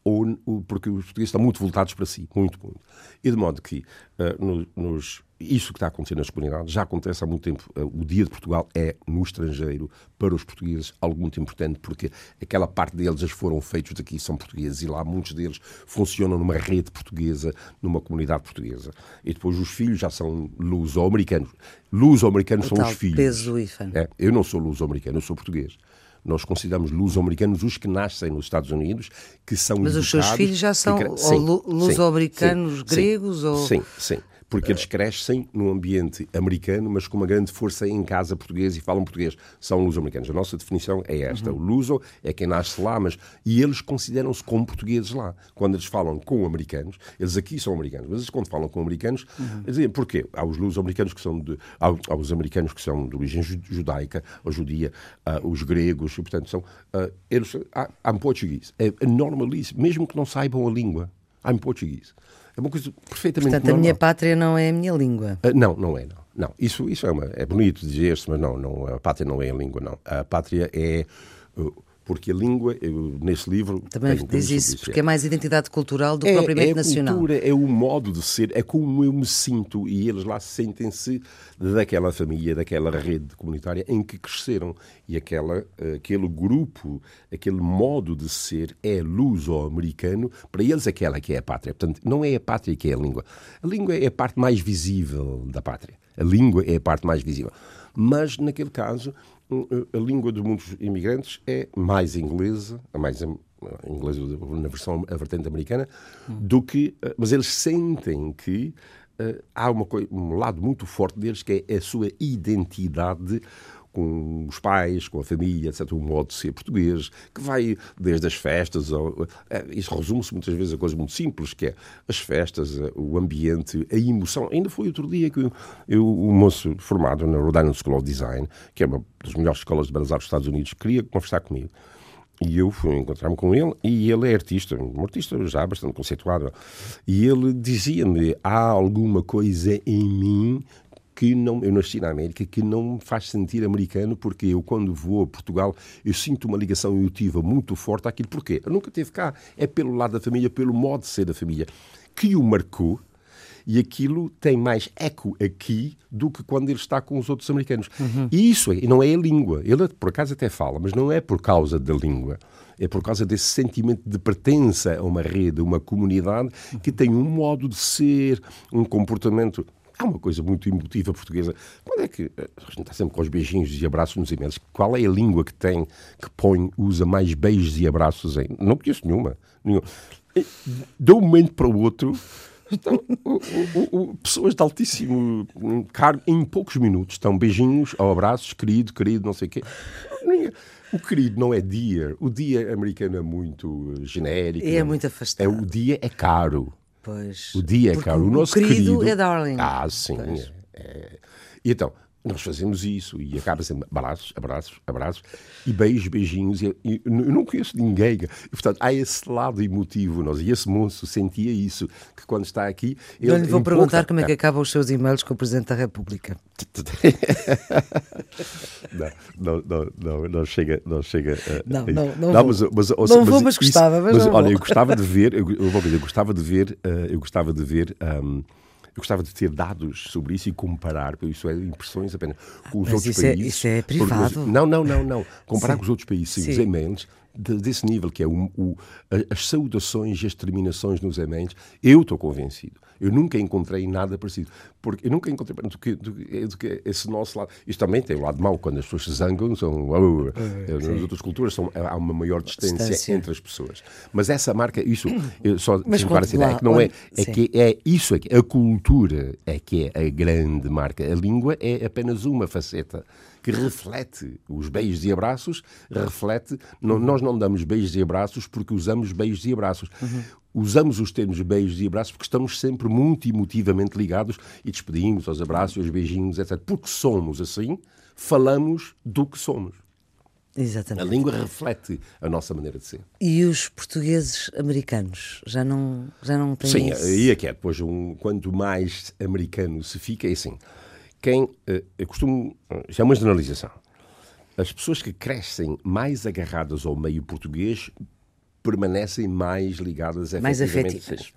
ou, porque os portugueses estão muito voltados para si, muito, muito. E de modo que eh, no- nos, isso que está acontecendo nas comunidades já acontece há muito tempo. Eh, o Dia de Portugal é no estrangeiro, para os portugueses, algo muito importante, porque aquela parte deles eles foram feitos daqui, são portugueses, e lá muitos deles funcionam numa rede portuguesa, numa comunidade portuguesa. E depois os filhos já são luso-americanos. Luso-americanos são os filhos. peso IFAN. É, eu não sou luso-americano, eu sou português. Nós consideramos luso-americanos os que nascem nos Estados Unidos, que são Mas os seus educados filhos já são sim, luso-americanos gregos sim, ou- Sim, sim. Porque eles crescem num ambiente americano, mas com uma grande força em casa portuguesa e falam português. São luso-americanos. A nossa definição é esta. Uhum. O luso é quem nasce lá, mas e eles consideram-se como portugueses lá. Quando eles falam com americanos, eles aqui são americanos, mas eles quando falam com americanos, uhum. dizem, porquê? Há os luso-americanos que são de, há, há, os americanos que são de origem judaica ou judia, uh, os gregos, e, portanto, são uh, eles, I'm português. É, é normalíssimo, mesmo que não saibam a língua. I'm português. É uma coisa perfeitamente Portanto, normal. a minha pátria não é a minha língua. Uh, não, não é, não. não. Isso, isso é, uma, é bonito dizer-se, mas não, não, a pátria não é a língua, não. A pátria é... Uh, porque a língua, eu, nesse livro. Também diz isso, porque é mais identidade cultural do que é, propriamente é nacional. Cultura, é o modo de ser, é como eu me sinto e eles lá sentem-se daquela família, daquela rede comunitária em que cresceram. E aquela, aquele grupo, aquele modo de ser é luso-americano, para eles aquela que é a pátria. Portanto, não é a pátria que é a língua. A língua é a parte mais visível da pátria. A língua é a parte mais visível. Mas, naquele caso, a língua de muitos imigrantes é mais inglesa, mais inglesa na versão a vertente americana, do que. Eh, mas eles sentem que uh, há uma, um lado muito forte deles que é a sua identidade com os pais, com a família, etc., um modo de ser português, que vai desde as festas, ao, é, isso resume-se muitas vezes a coisas muito simples, que é as festas, o ambiente, a emoção. Ainda foi outro dia que eu, eu um moço formado na Island School of Design, que é uma das melhores escolas de belas artes dos Estados Unidos, queria conversar comigo. E eu fui encontrar-me com ele, e ele é artista, um artista já bastante conceituado. E ele dizia-me: há alguma coisa em mim que não, eu nasci na América, que não me faz sentir americano, porque eu, quando vou a Portugal, eu sinto uma ligação emotiva muito forte àquilo. Porquê? Eu nunca teve cá. É pelo lado da família, pelo modo de ser da família, que o marcou. E aquilo tem mais eco aqui do que quando ele está com os outros americanos. Uhum. E isso é, não é a língua. Ele, por acaso, até fala, mas não é por causa da língua é por causa desse sentimento de pertença a uma rede, a uma comunidade que tem um modo de ser, um comportamento há uma coisa muito emotiva portuguesa. Quando é que eh, a gente está sempre com os beijinhos e abraços nos e-mails? Qual é a língua que tem, que põe, usa mais beijos e abraços em? Não conheço nenhuma. nenhuma. De um momento para o outro, estão, o, o, o, pessoas de altíssimo cargo, em poucos minutos, estão beijinhos ou abraços, querido, querido, não sei o quê. O querido não é dear. O dia americano é muito genérico. É muito afastado. É, o dia é caro. Pois. O dia, Porque cara, o nosso querido, querido é darling. Ah, sim. É. E então, nós fazemos isso e acaba sendo abraços, abraços, abraços e beijos, beijinhos. E, e, eu não conheço ninguém. E, portanto, há esse lado emotivo. Nós, e esse moço sentia isso, que quando está aqui. Ele, eu lhe vou perguntar como é que acabam os seus e-mails com o Presidente da República. não, não, não, não, chega. Não, chega uh, não, não, não, não, mas, mas, mas, não vou, mas gostava. Mas, mas olha, eu gostava de ver, eu, eu, eu gostava de ver, eu gostava de ver. Um, eu gostava de ter dados sobre isso e comparar, porque isso é impressões apenas, com os Mas outros isso países. É, isso é privado. Porque, não, não, não, não. Comparar Sim. com os outros países, sim, os e-mails, de, desse nível, que é o, o, as saudações e as terminações nos e-mails, eu estou convencido eu nunca encontrei nada parecido. Porque eu nunca encontrei do que, do, do que esse nosso lado. Isto também tem o lado mau, quando as pessoas se zangam, são. É, nas outras culturas são, há uma maior distância, distância, entre as pessoas. Mas essa marca, isso, eu só Mas claro assim, é que não é. É que é isso é que a cultura é que é a grande marca. A língua é apenas uma faceta que reflete os beijos e abraços, reflete. Não, nós não damos beijos e abraços porque usamos beijos e abraços. Uhum usamos os termos beijos e abraços porque estamos sempre muito emotivamente ligados e despedimos aos abraços, aos beijinhos, etc. Porque somos assim, falamos do que somos. Exatamente. A língua reflete a nossa maneira de ser. E os portugueses americanos já não, já não têm Sim, isso? aí é que é. Depois, um, quanto mais americano se fica, é assim. Quem, uh, eu costumo, uh, isso é uma generalização. As pessoas que crescem mais agarradas ao meio português permanecem mais ligadas mais afetivas.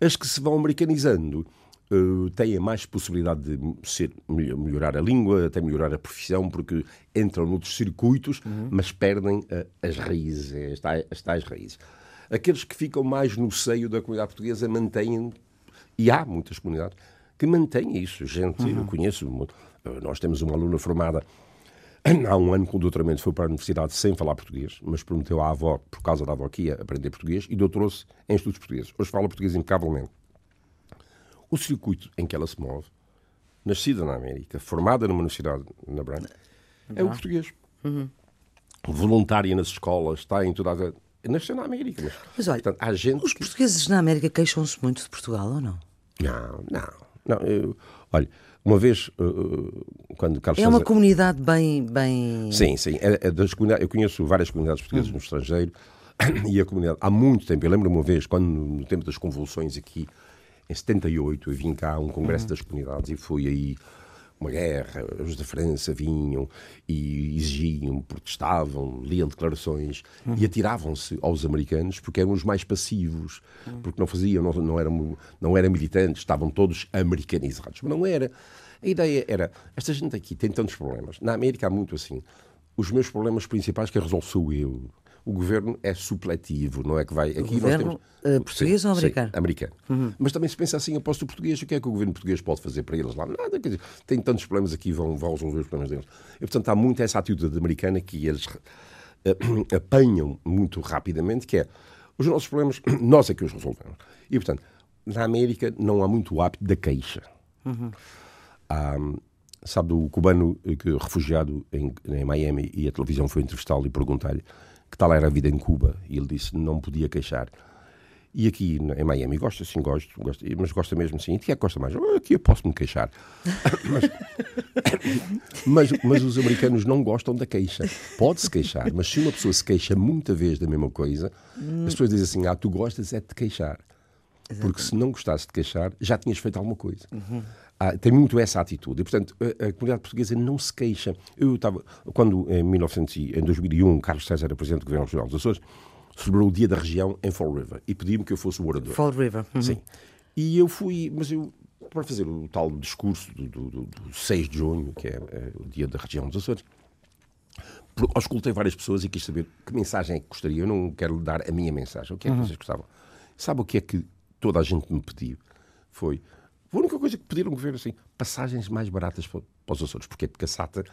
As que se vão americanizando uh, têm mais possibilidade de ser, melhorar a língua, até melhorar a profissão, porque entram noutros circuitos, uhum. mas perdem uh, as raízes, as tais, as tais raízes. Aqueles que ficam mais no seio da comunidade portuguesa mantêm, e há muitas comunidades que isso. Gente, uhum. eu conheço, nós temos uma aluna formada há um ano que o doutoramento foi para a universidade sem falar português, mas prometeu à avó, por causa da avó, que ia aprender português e doutorou-se em estudos portugueses. Hoje fala português impecavelmente. o circuito em que ela se move, nascida na América, formada numa universidade na Brown, é o português. Uhum. Voluntária nas escolas, está em toda a. Nasceu na América. Mas, Mas olha, portanto, há gente os que- portugueses na América queixam-se muito de Portugal ou não? Não, não. Não eu- olha, uma vez, uh, uh, quando Carlos É uma César- comunidade bem. bem... Sim, sim. É, é das comunidades, eu conheço várias comunidades portuguesas Hum. no estrangeiro e a comunidade, há muito tempo, eu lembro-me uma vez, quando no tempo das convulsões aqui, em 78, eu vim cá a um Uhum. congresso das comunidades e foi aí uma guerra, os da França vinham e exigiam, protestavam, liam declarações e atiravam-se aos americanos porque eram os mais passivos, porque não faziam, não, não, eram, não eram militantes, estavam todos americanizados. Mas não era. A ideia era, esta gente aqui tem tantos problemas. Na América há muito assim. Os meus problemas principais que resolvo sou eu. O governo é supletivo, não é que vai. Aqui nós governo, temos- eh, português ou sim, americano? americano. Mas também se pensa assim, aposto do português, o que é que o governo português pode fazer para eles lá? Nada, quer dizer, tem tantos problemas aqui, vão, vão resolver os problemas deles. E, portanto, há muito essa atitude americana que eles eh, apanham muito rapidamente, que é os nossos problemas, nós é que os resolvemos. E, portanto, na América não há muito o hábito da queixa. Há, sabe, o cubano eh, que refugiado em, em Miami e a televisão foi entrevistá-lo e perguntar-lhe que tal era a vida em Cuba. E ele disse não podia queixar. E aqui em Miami, gosta sim, gosto, gosto, mas gosta mesmo sim. E que é que gosta mais? "Ah, Aqui eu posso me queixar. mas, mas, mas os americanos não gostam da queixa. Pode-se queixar, mas se uma pessoa se queixa muita vez da mesma coisa, as pessoas dizem assim: ah, tu gostas é de te queixar. Porque se não gostasses de queixar, já tinhas feito alguma coisa. Ah, tem muito essa atitude. E, portanto, a, a comunidade portuguesa não se queixa. Eu estava, quando em, 1900, e- em 2001, Carlos César era presidente do Governo Regional dos Açores, celebrou o Dia da Região em Fall River e pediu-me que eu fosse o orador. Fall River. Uhum. Sim. E eu fui, mas eu, para fazer o tal discurso do, do, do, do 6 de junho, que é, é o dia da região dos Açores, auscultei várias pessoas e quis saber que mensagem é que gostaria. Eu não quero dar a minha mensagem. O que é que vocês gostavam? Sabe o que é que toda a gente me pediu? Foi. A única coisa que pediram foi assim: passagens mais baratas para, para os Açores. Porquê? Porque a SATA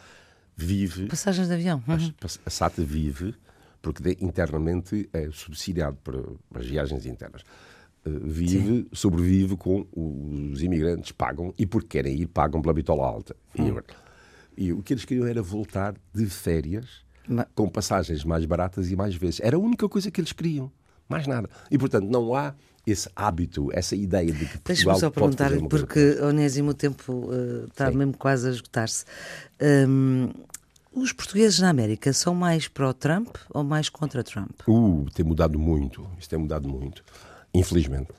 vive. Passagens de avião. Uhum. A SATA vive, porque de- internamente é subsidiado para as viagens internas. Eh, Vive, sobrevive com os imigrantes pagam e porque querem ir pagam pela bitola alta. E, e o que eles queriam era voltar de férias com passagens mais baratas e mais vezes. Era a única coisa que eles queriam. Mais nada. E portanto não há esse hábito, essa ideia de que Portugal Deixa-me só perguntar, porque, Onésimo, o tempo eh, está Sim. mesmo quase a esgotar-se. Hum, os portugueses na América são mais pró-Trump ou mais contra Trump? Uh, tem mudado muito. Isso tem mudado muito. Infelizmente.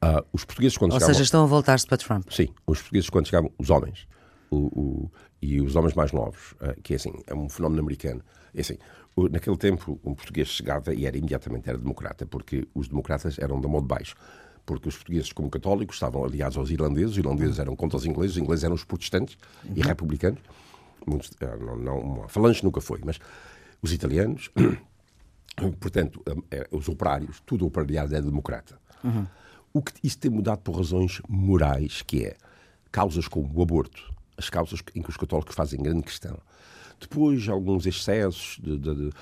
Ah, os portugueses, quando Ou chegavam... seja, estão a voltar-se para Trump. Sim, os portugueses, quando chegavam, os homens, o, o- e os homens mais novos, ah, que é assim, é um fenómeno americano. É assim, naquele tempo, um português chegava e era imediatamente era democrata, porque os democratas eram da mão de baixo. Porque os portugueses, como católicos, estavam aliados aos irlandeses, os irlandeses eram contra os ingleses, os ingleses eram os protestantes e republicanos. Muitos, ah, não, não, uma falange nunca foi, mas os italianos, portanto, eh, os operários, tudo operariado é democrata. O que isso tem mudado por razões morais, que é causas como o aborto, as causas em que os católicos fazem grande questão. Depois, alguns excessos de. de- de-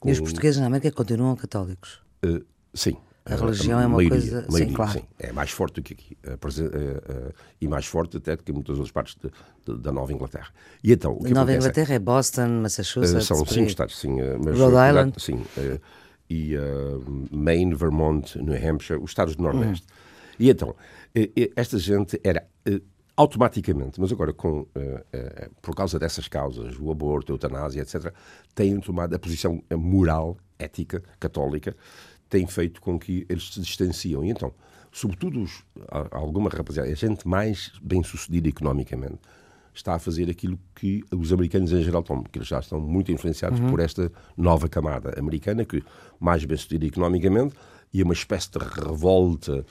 com- E os portugueses na América continuam católicos. eh, sim. A religião é uma maioria, coisa- sim, maioria, claro. É mais forte do que aqui. eh, eh, eh, e mais forte até do que em muitas outras partes de- de- da Nova Inglaterra. E então, o que Nova acontece é- Inglaterra é Boston, Uh, Massachusetts. são cinco estados, sim. uh, mas, Rhode uh, Island. Sim. uh, e uh, Maine, Vermont, New Hampshire, os estados do Nordeste. E então, uh, uh, esta gente era uh, automaticamente, mas agora com, uh, uh, por causa dessas causas, o aborto, a eutanásia, etc., têm tomado a posição moral, ética, católica, tem feito com que eles se distanciam. E então, sobretudo os, alguma rapaziada, a gente mais bem-sucedida economicamente, está a fazer aquilo que os americanos em geral estão, porque eles já estão muito influenciados por esta nova camada americana, que mais bem-sucedida economicamente, e é uma espécie de revolta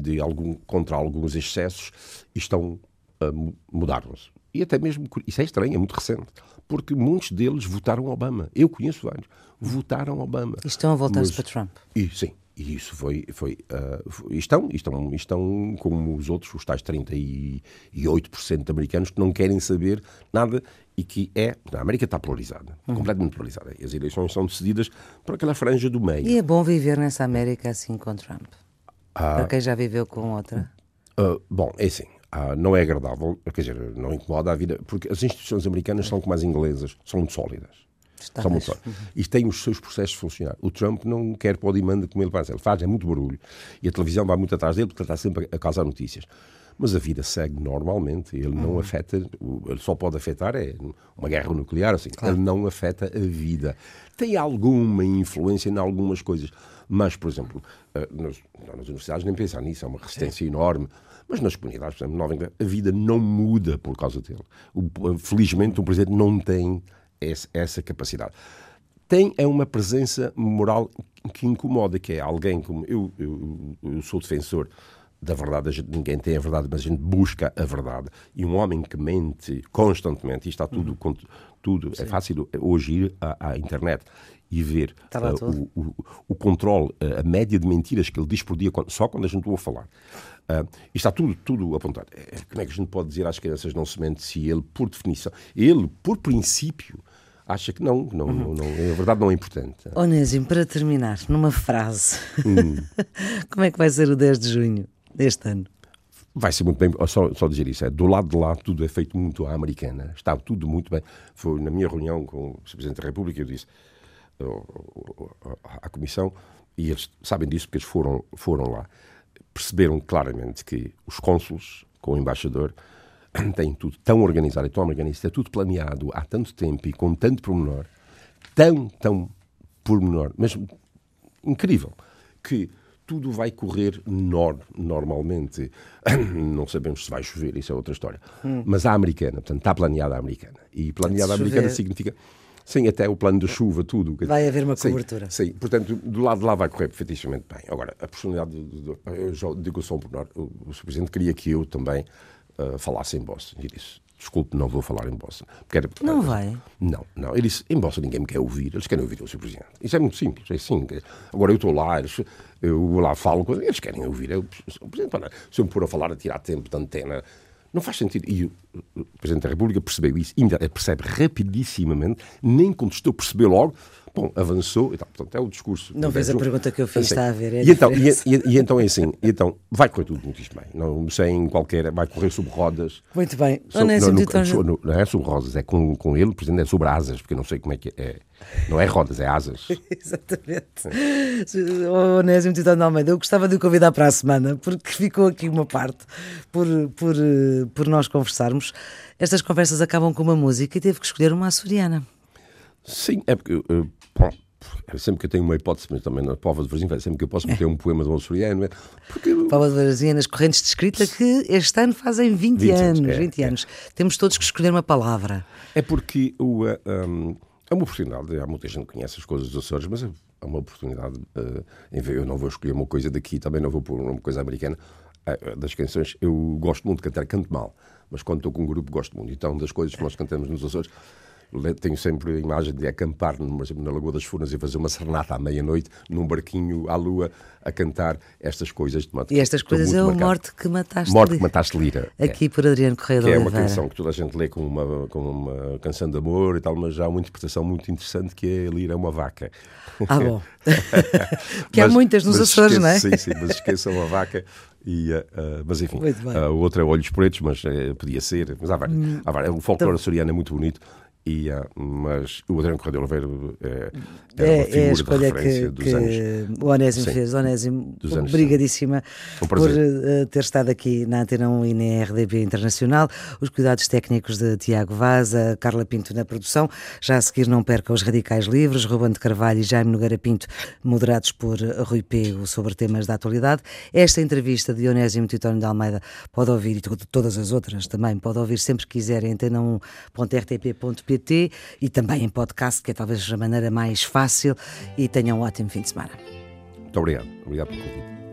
de algum, contra alguns excessos, e estão a mu- mudar-nos. E até mesmo, isso é estranho, é muito recente, porque muitos deles votaram Obama. Eu conheço vários. Votaram Obama. E estão a voltar-se para Trump. e, sim, e isso foi. foi, ah, foi- estão, estão, estão como os outros, os tais 38% de americanos que não querem saber nada e que é. A América está polarizada, completamente polarizada. E as eleições são decididas por aquela franja do meio. E é bom viver nessa América assim com Trump. Ah. Para quem já viveu com outra. Uh, bom, é assim. Uh, não é agradável, quer dizer, não incomoda a vida, porque as instituições americanas são como as inglesas, são muito sólidas. Está são muito sólidas. E têm os seus processos de funcionar. O Trump não quer pôr demanda como ele faz. Ele faz, é muito barulho. E a televisão vai muito atrás dele porque ele está sempre a causar notícias mas a vida segue normalmente. Ele não uhum. afeta, ele só pode afetar é uma guerra nuclear, assim. Claro. Ele não afeta a vida. Tem alguma influência em algumas coisas, mas, por exemplo, eh, nas, nas universidades nem pensar nisso, é uma resistência enorme. Mas nas comunidades, por exemplo, Nova Inglaterra, a vida não muda por causa dele. O, felizmente, o presidente não tem esse, essa capacidade. Tem é uma presença moral que incomoda, que é alguém como eu, eu, eu sou defensor da verdade, gente, ninguém tem a verdade, mas a gente busca a verdade. E um homem que mente constantemente, e está tudo, uhum. tudo é fácil hoje ir à, à internet e ver uh, o, o, o, controle, uh, a média de mentiras que ele diz por dia, só quando a gente ouve falar. Uh, está tudo, tudo apontado. É, como é que a gente pode dizer às crianças não se mente se ele, por definição, ele, por princípio, acha que não, não, uhum. não, não, a verdade não é importante. Onésimo, para terminar, numa frase, hum. como é que vai ser o 10 de junho? deste ano? Vai ser muito bem, só, só dizer isso, é, do lado de lá tudo é feito muito à americana, está tudo muito bem. Foi na minha reunião com o Presidente da República, eu disse à Comissão, e eles sabem disso porque eles foram, foram lá, perceberam claramente que os cônsulos, com o embaixador, têm tudo tão organizado e tão organizado, é tudo planeado há tanto tempo e com tanto pormenor, tão, tão pormenor, mas incrível, que tudo vai correr nor normalmente. Não sabemos se vai chover, isso é outra história. Hum. Mas a americana, portanto, está planeada a americana. E planeada a americana significa. Sim, até o plano de chuva, tudo. Vai haver uma cobertura. Sim, portanto, do lado de lá vai correr perfeitamente bem. Agora, a personalidade, de, de, eu digo só um pormenor, o, o Presidente queria que eu também uh, falasse em Boston. E disse, desculpe, não vou falar em Boston. Era, não vai? Não, não. Ele disse, em Boston ninguém me quer ouvir, eles querem ouvir o seu presidente. Isso é muito simples, é assim. Agora eu estou lá, eles, eu lá falo, eles querem ouvir. Eu, o presidente, se eu me pôr a falar, a tirar tempo de antena, não faz sentido. E o, Presidente da República percebeu isso, percebe rapidissimamente, nem contestou, percebeu logo, Bom, avançou e tal. Portanto, é o discurso. Não fez a pergunta que eu fiz, assim, está a ver. É e, então, e, e, e, então é assim, então vai correr tudo muito bem. Não sem qualquer. Vai correr sobre rodas. Muito bem. Sobre, não, no, no, não é sobre rodas, é com, com ele, por exemplo, é sobre asas, porque eu não sei como é que é. Não é rodas, é asas. Exatamente. O Onésimo Titano Almeida, eu gostava de o convidar para a semana, porque ficou aqui uma parte por, por, por nós conversarmos. Estas conversas acabam com uma música e teve que escolher uma açoriana. Sim, é porque sempre que eu tenho uma hipótese, mas também na Pova de Varzim, sempre que eu posso meter um poema de um açoriano. É? Porque... Pova de Varzim nas correntes de escrita que este ano fazem 20, 20 anos. É, 20 é. anos. Temos todos que escolher uma palavra. É porque o, um, é uma oportunidade, há muita gente que conhece as coisas dos Açores, mas é, é uma oportunidade. Uh, eu não vou escolher uma coisa daqui, também não vou pôr uma coisa americana. Uh, das canções, eu gosto muito de cantar, canto mal, mas quando estou com um grupo gosto muito. Então, das coisas que nós cantamos nos Açores tenho sempre a imagem de acampar na Lagoa das Furnas e fazer uma serenata à meia-noite num barquinho à lua a cantar estas coisas. E estas coisas é o Morte que Mataste Morte que Mataste Lira. Aqui é. por Adriano Correia que é uma canção que toda a gente lê como uma, como uma canção de amor e tal, mas já há uma interpretação muito interessante que é Lira é uma vaca. Ah, bom. que há muitas nos Açores, não é? Sim, sim, mas esqueçam a vaca. E, uh, mas enfim, uh, o outro é Olhos Pretos, mas uh, podia ser. Mas há vários. Hum. Há vários. O folclore então... açoriano é muito bonito e, mas o Adriano Correia de Oliveira é, é, uma figura é a escolha que, dos que anos. o Onésimo Sim, fez. Onésimo, obrigadíssima um por uh, ter estado aqui na Antena 1 e na RDP Internacional. Os cuidados técnicos de Tiago Vaz, a Carla Pinto na produção. Já a seguir não perca os Radicais Livres, Ruben de Carvalho e Jaime Nogueira Pinto, moderados por Rui Pego sobre temas da atualidade. Esta entrevista de Onésimo Titónio de Almeida pode ouvir, e todas as outras também, pode ouvir sempre que quiser em antena1.rtp.pt e também em podcast, que é talvez a maneira mais fácil. E tenham um ótimo fim de semana. Muito obrigado. Obrigado pelo convite.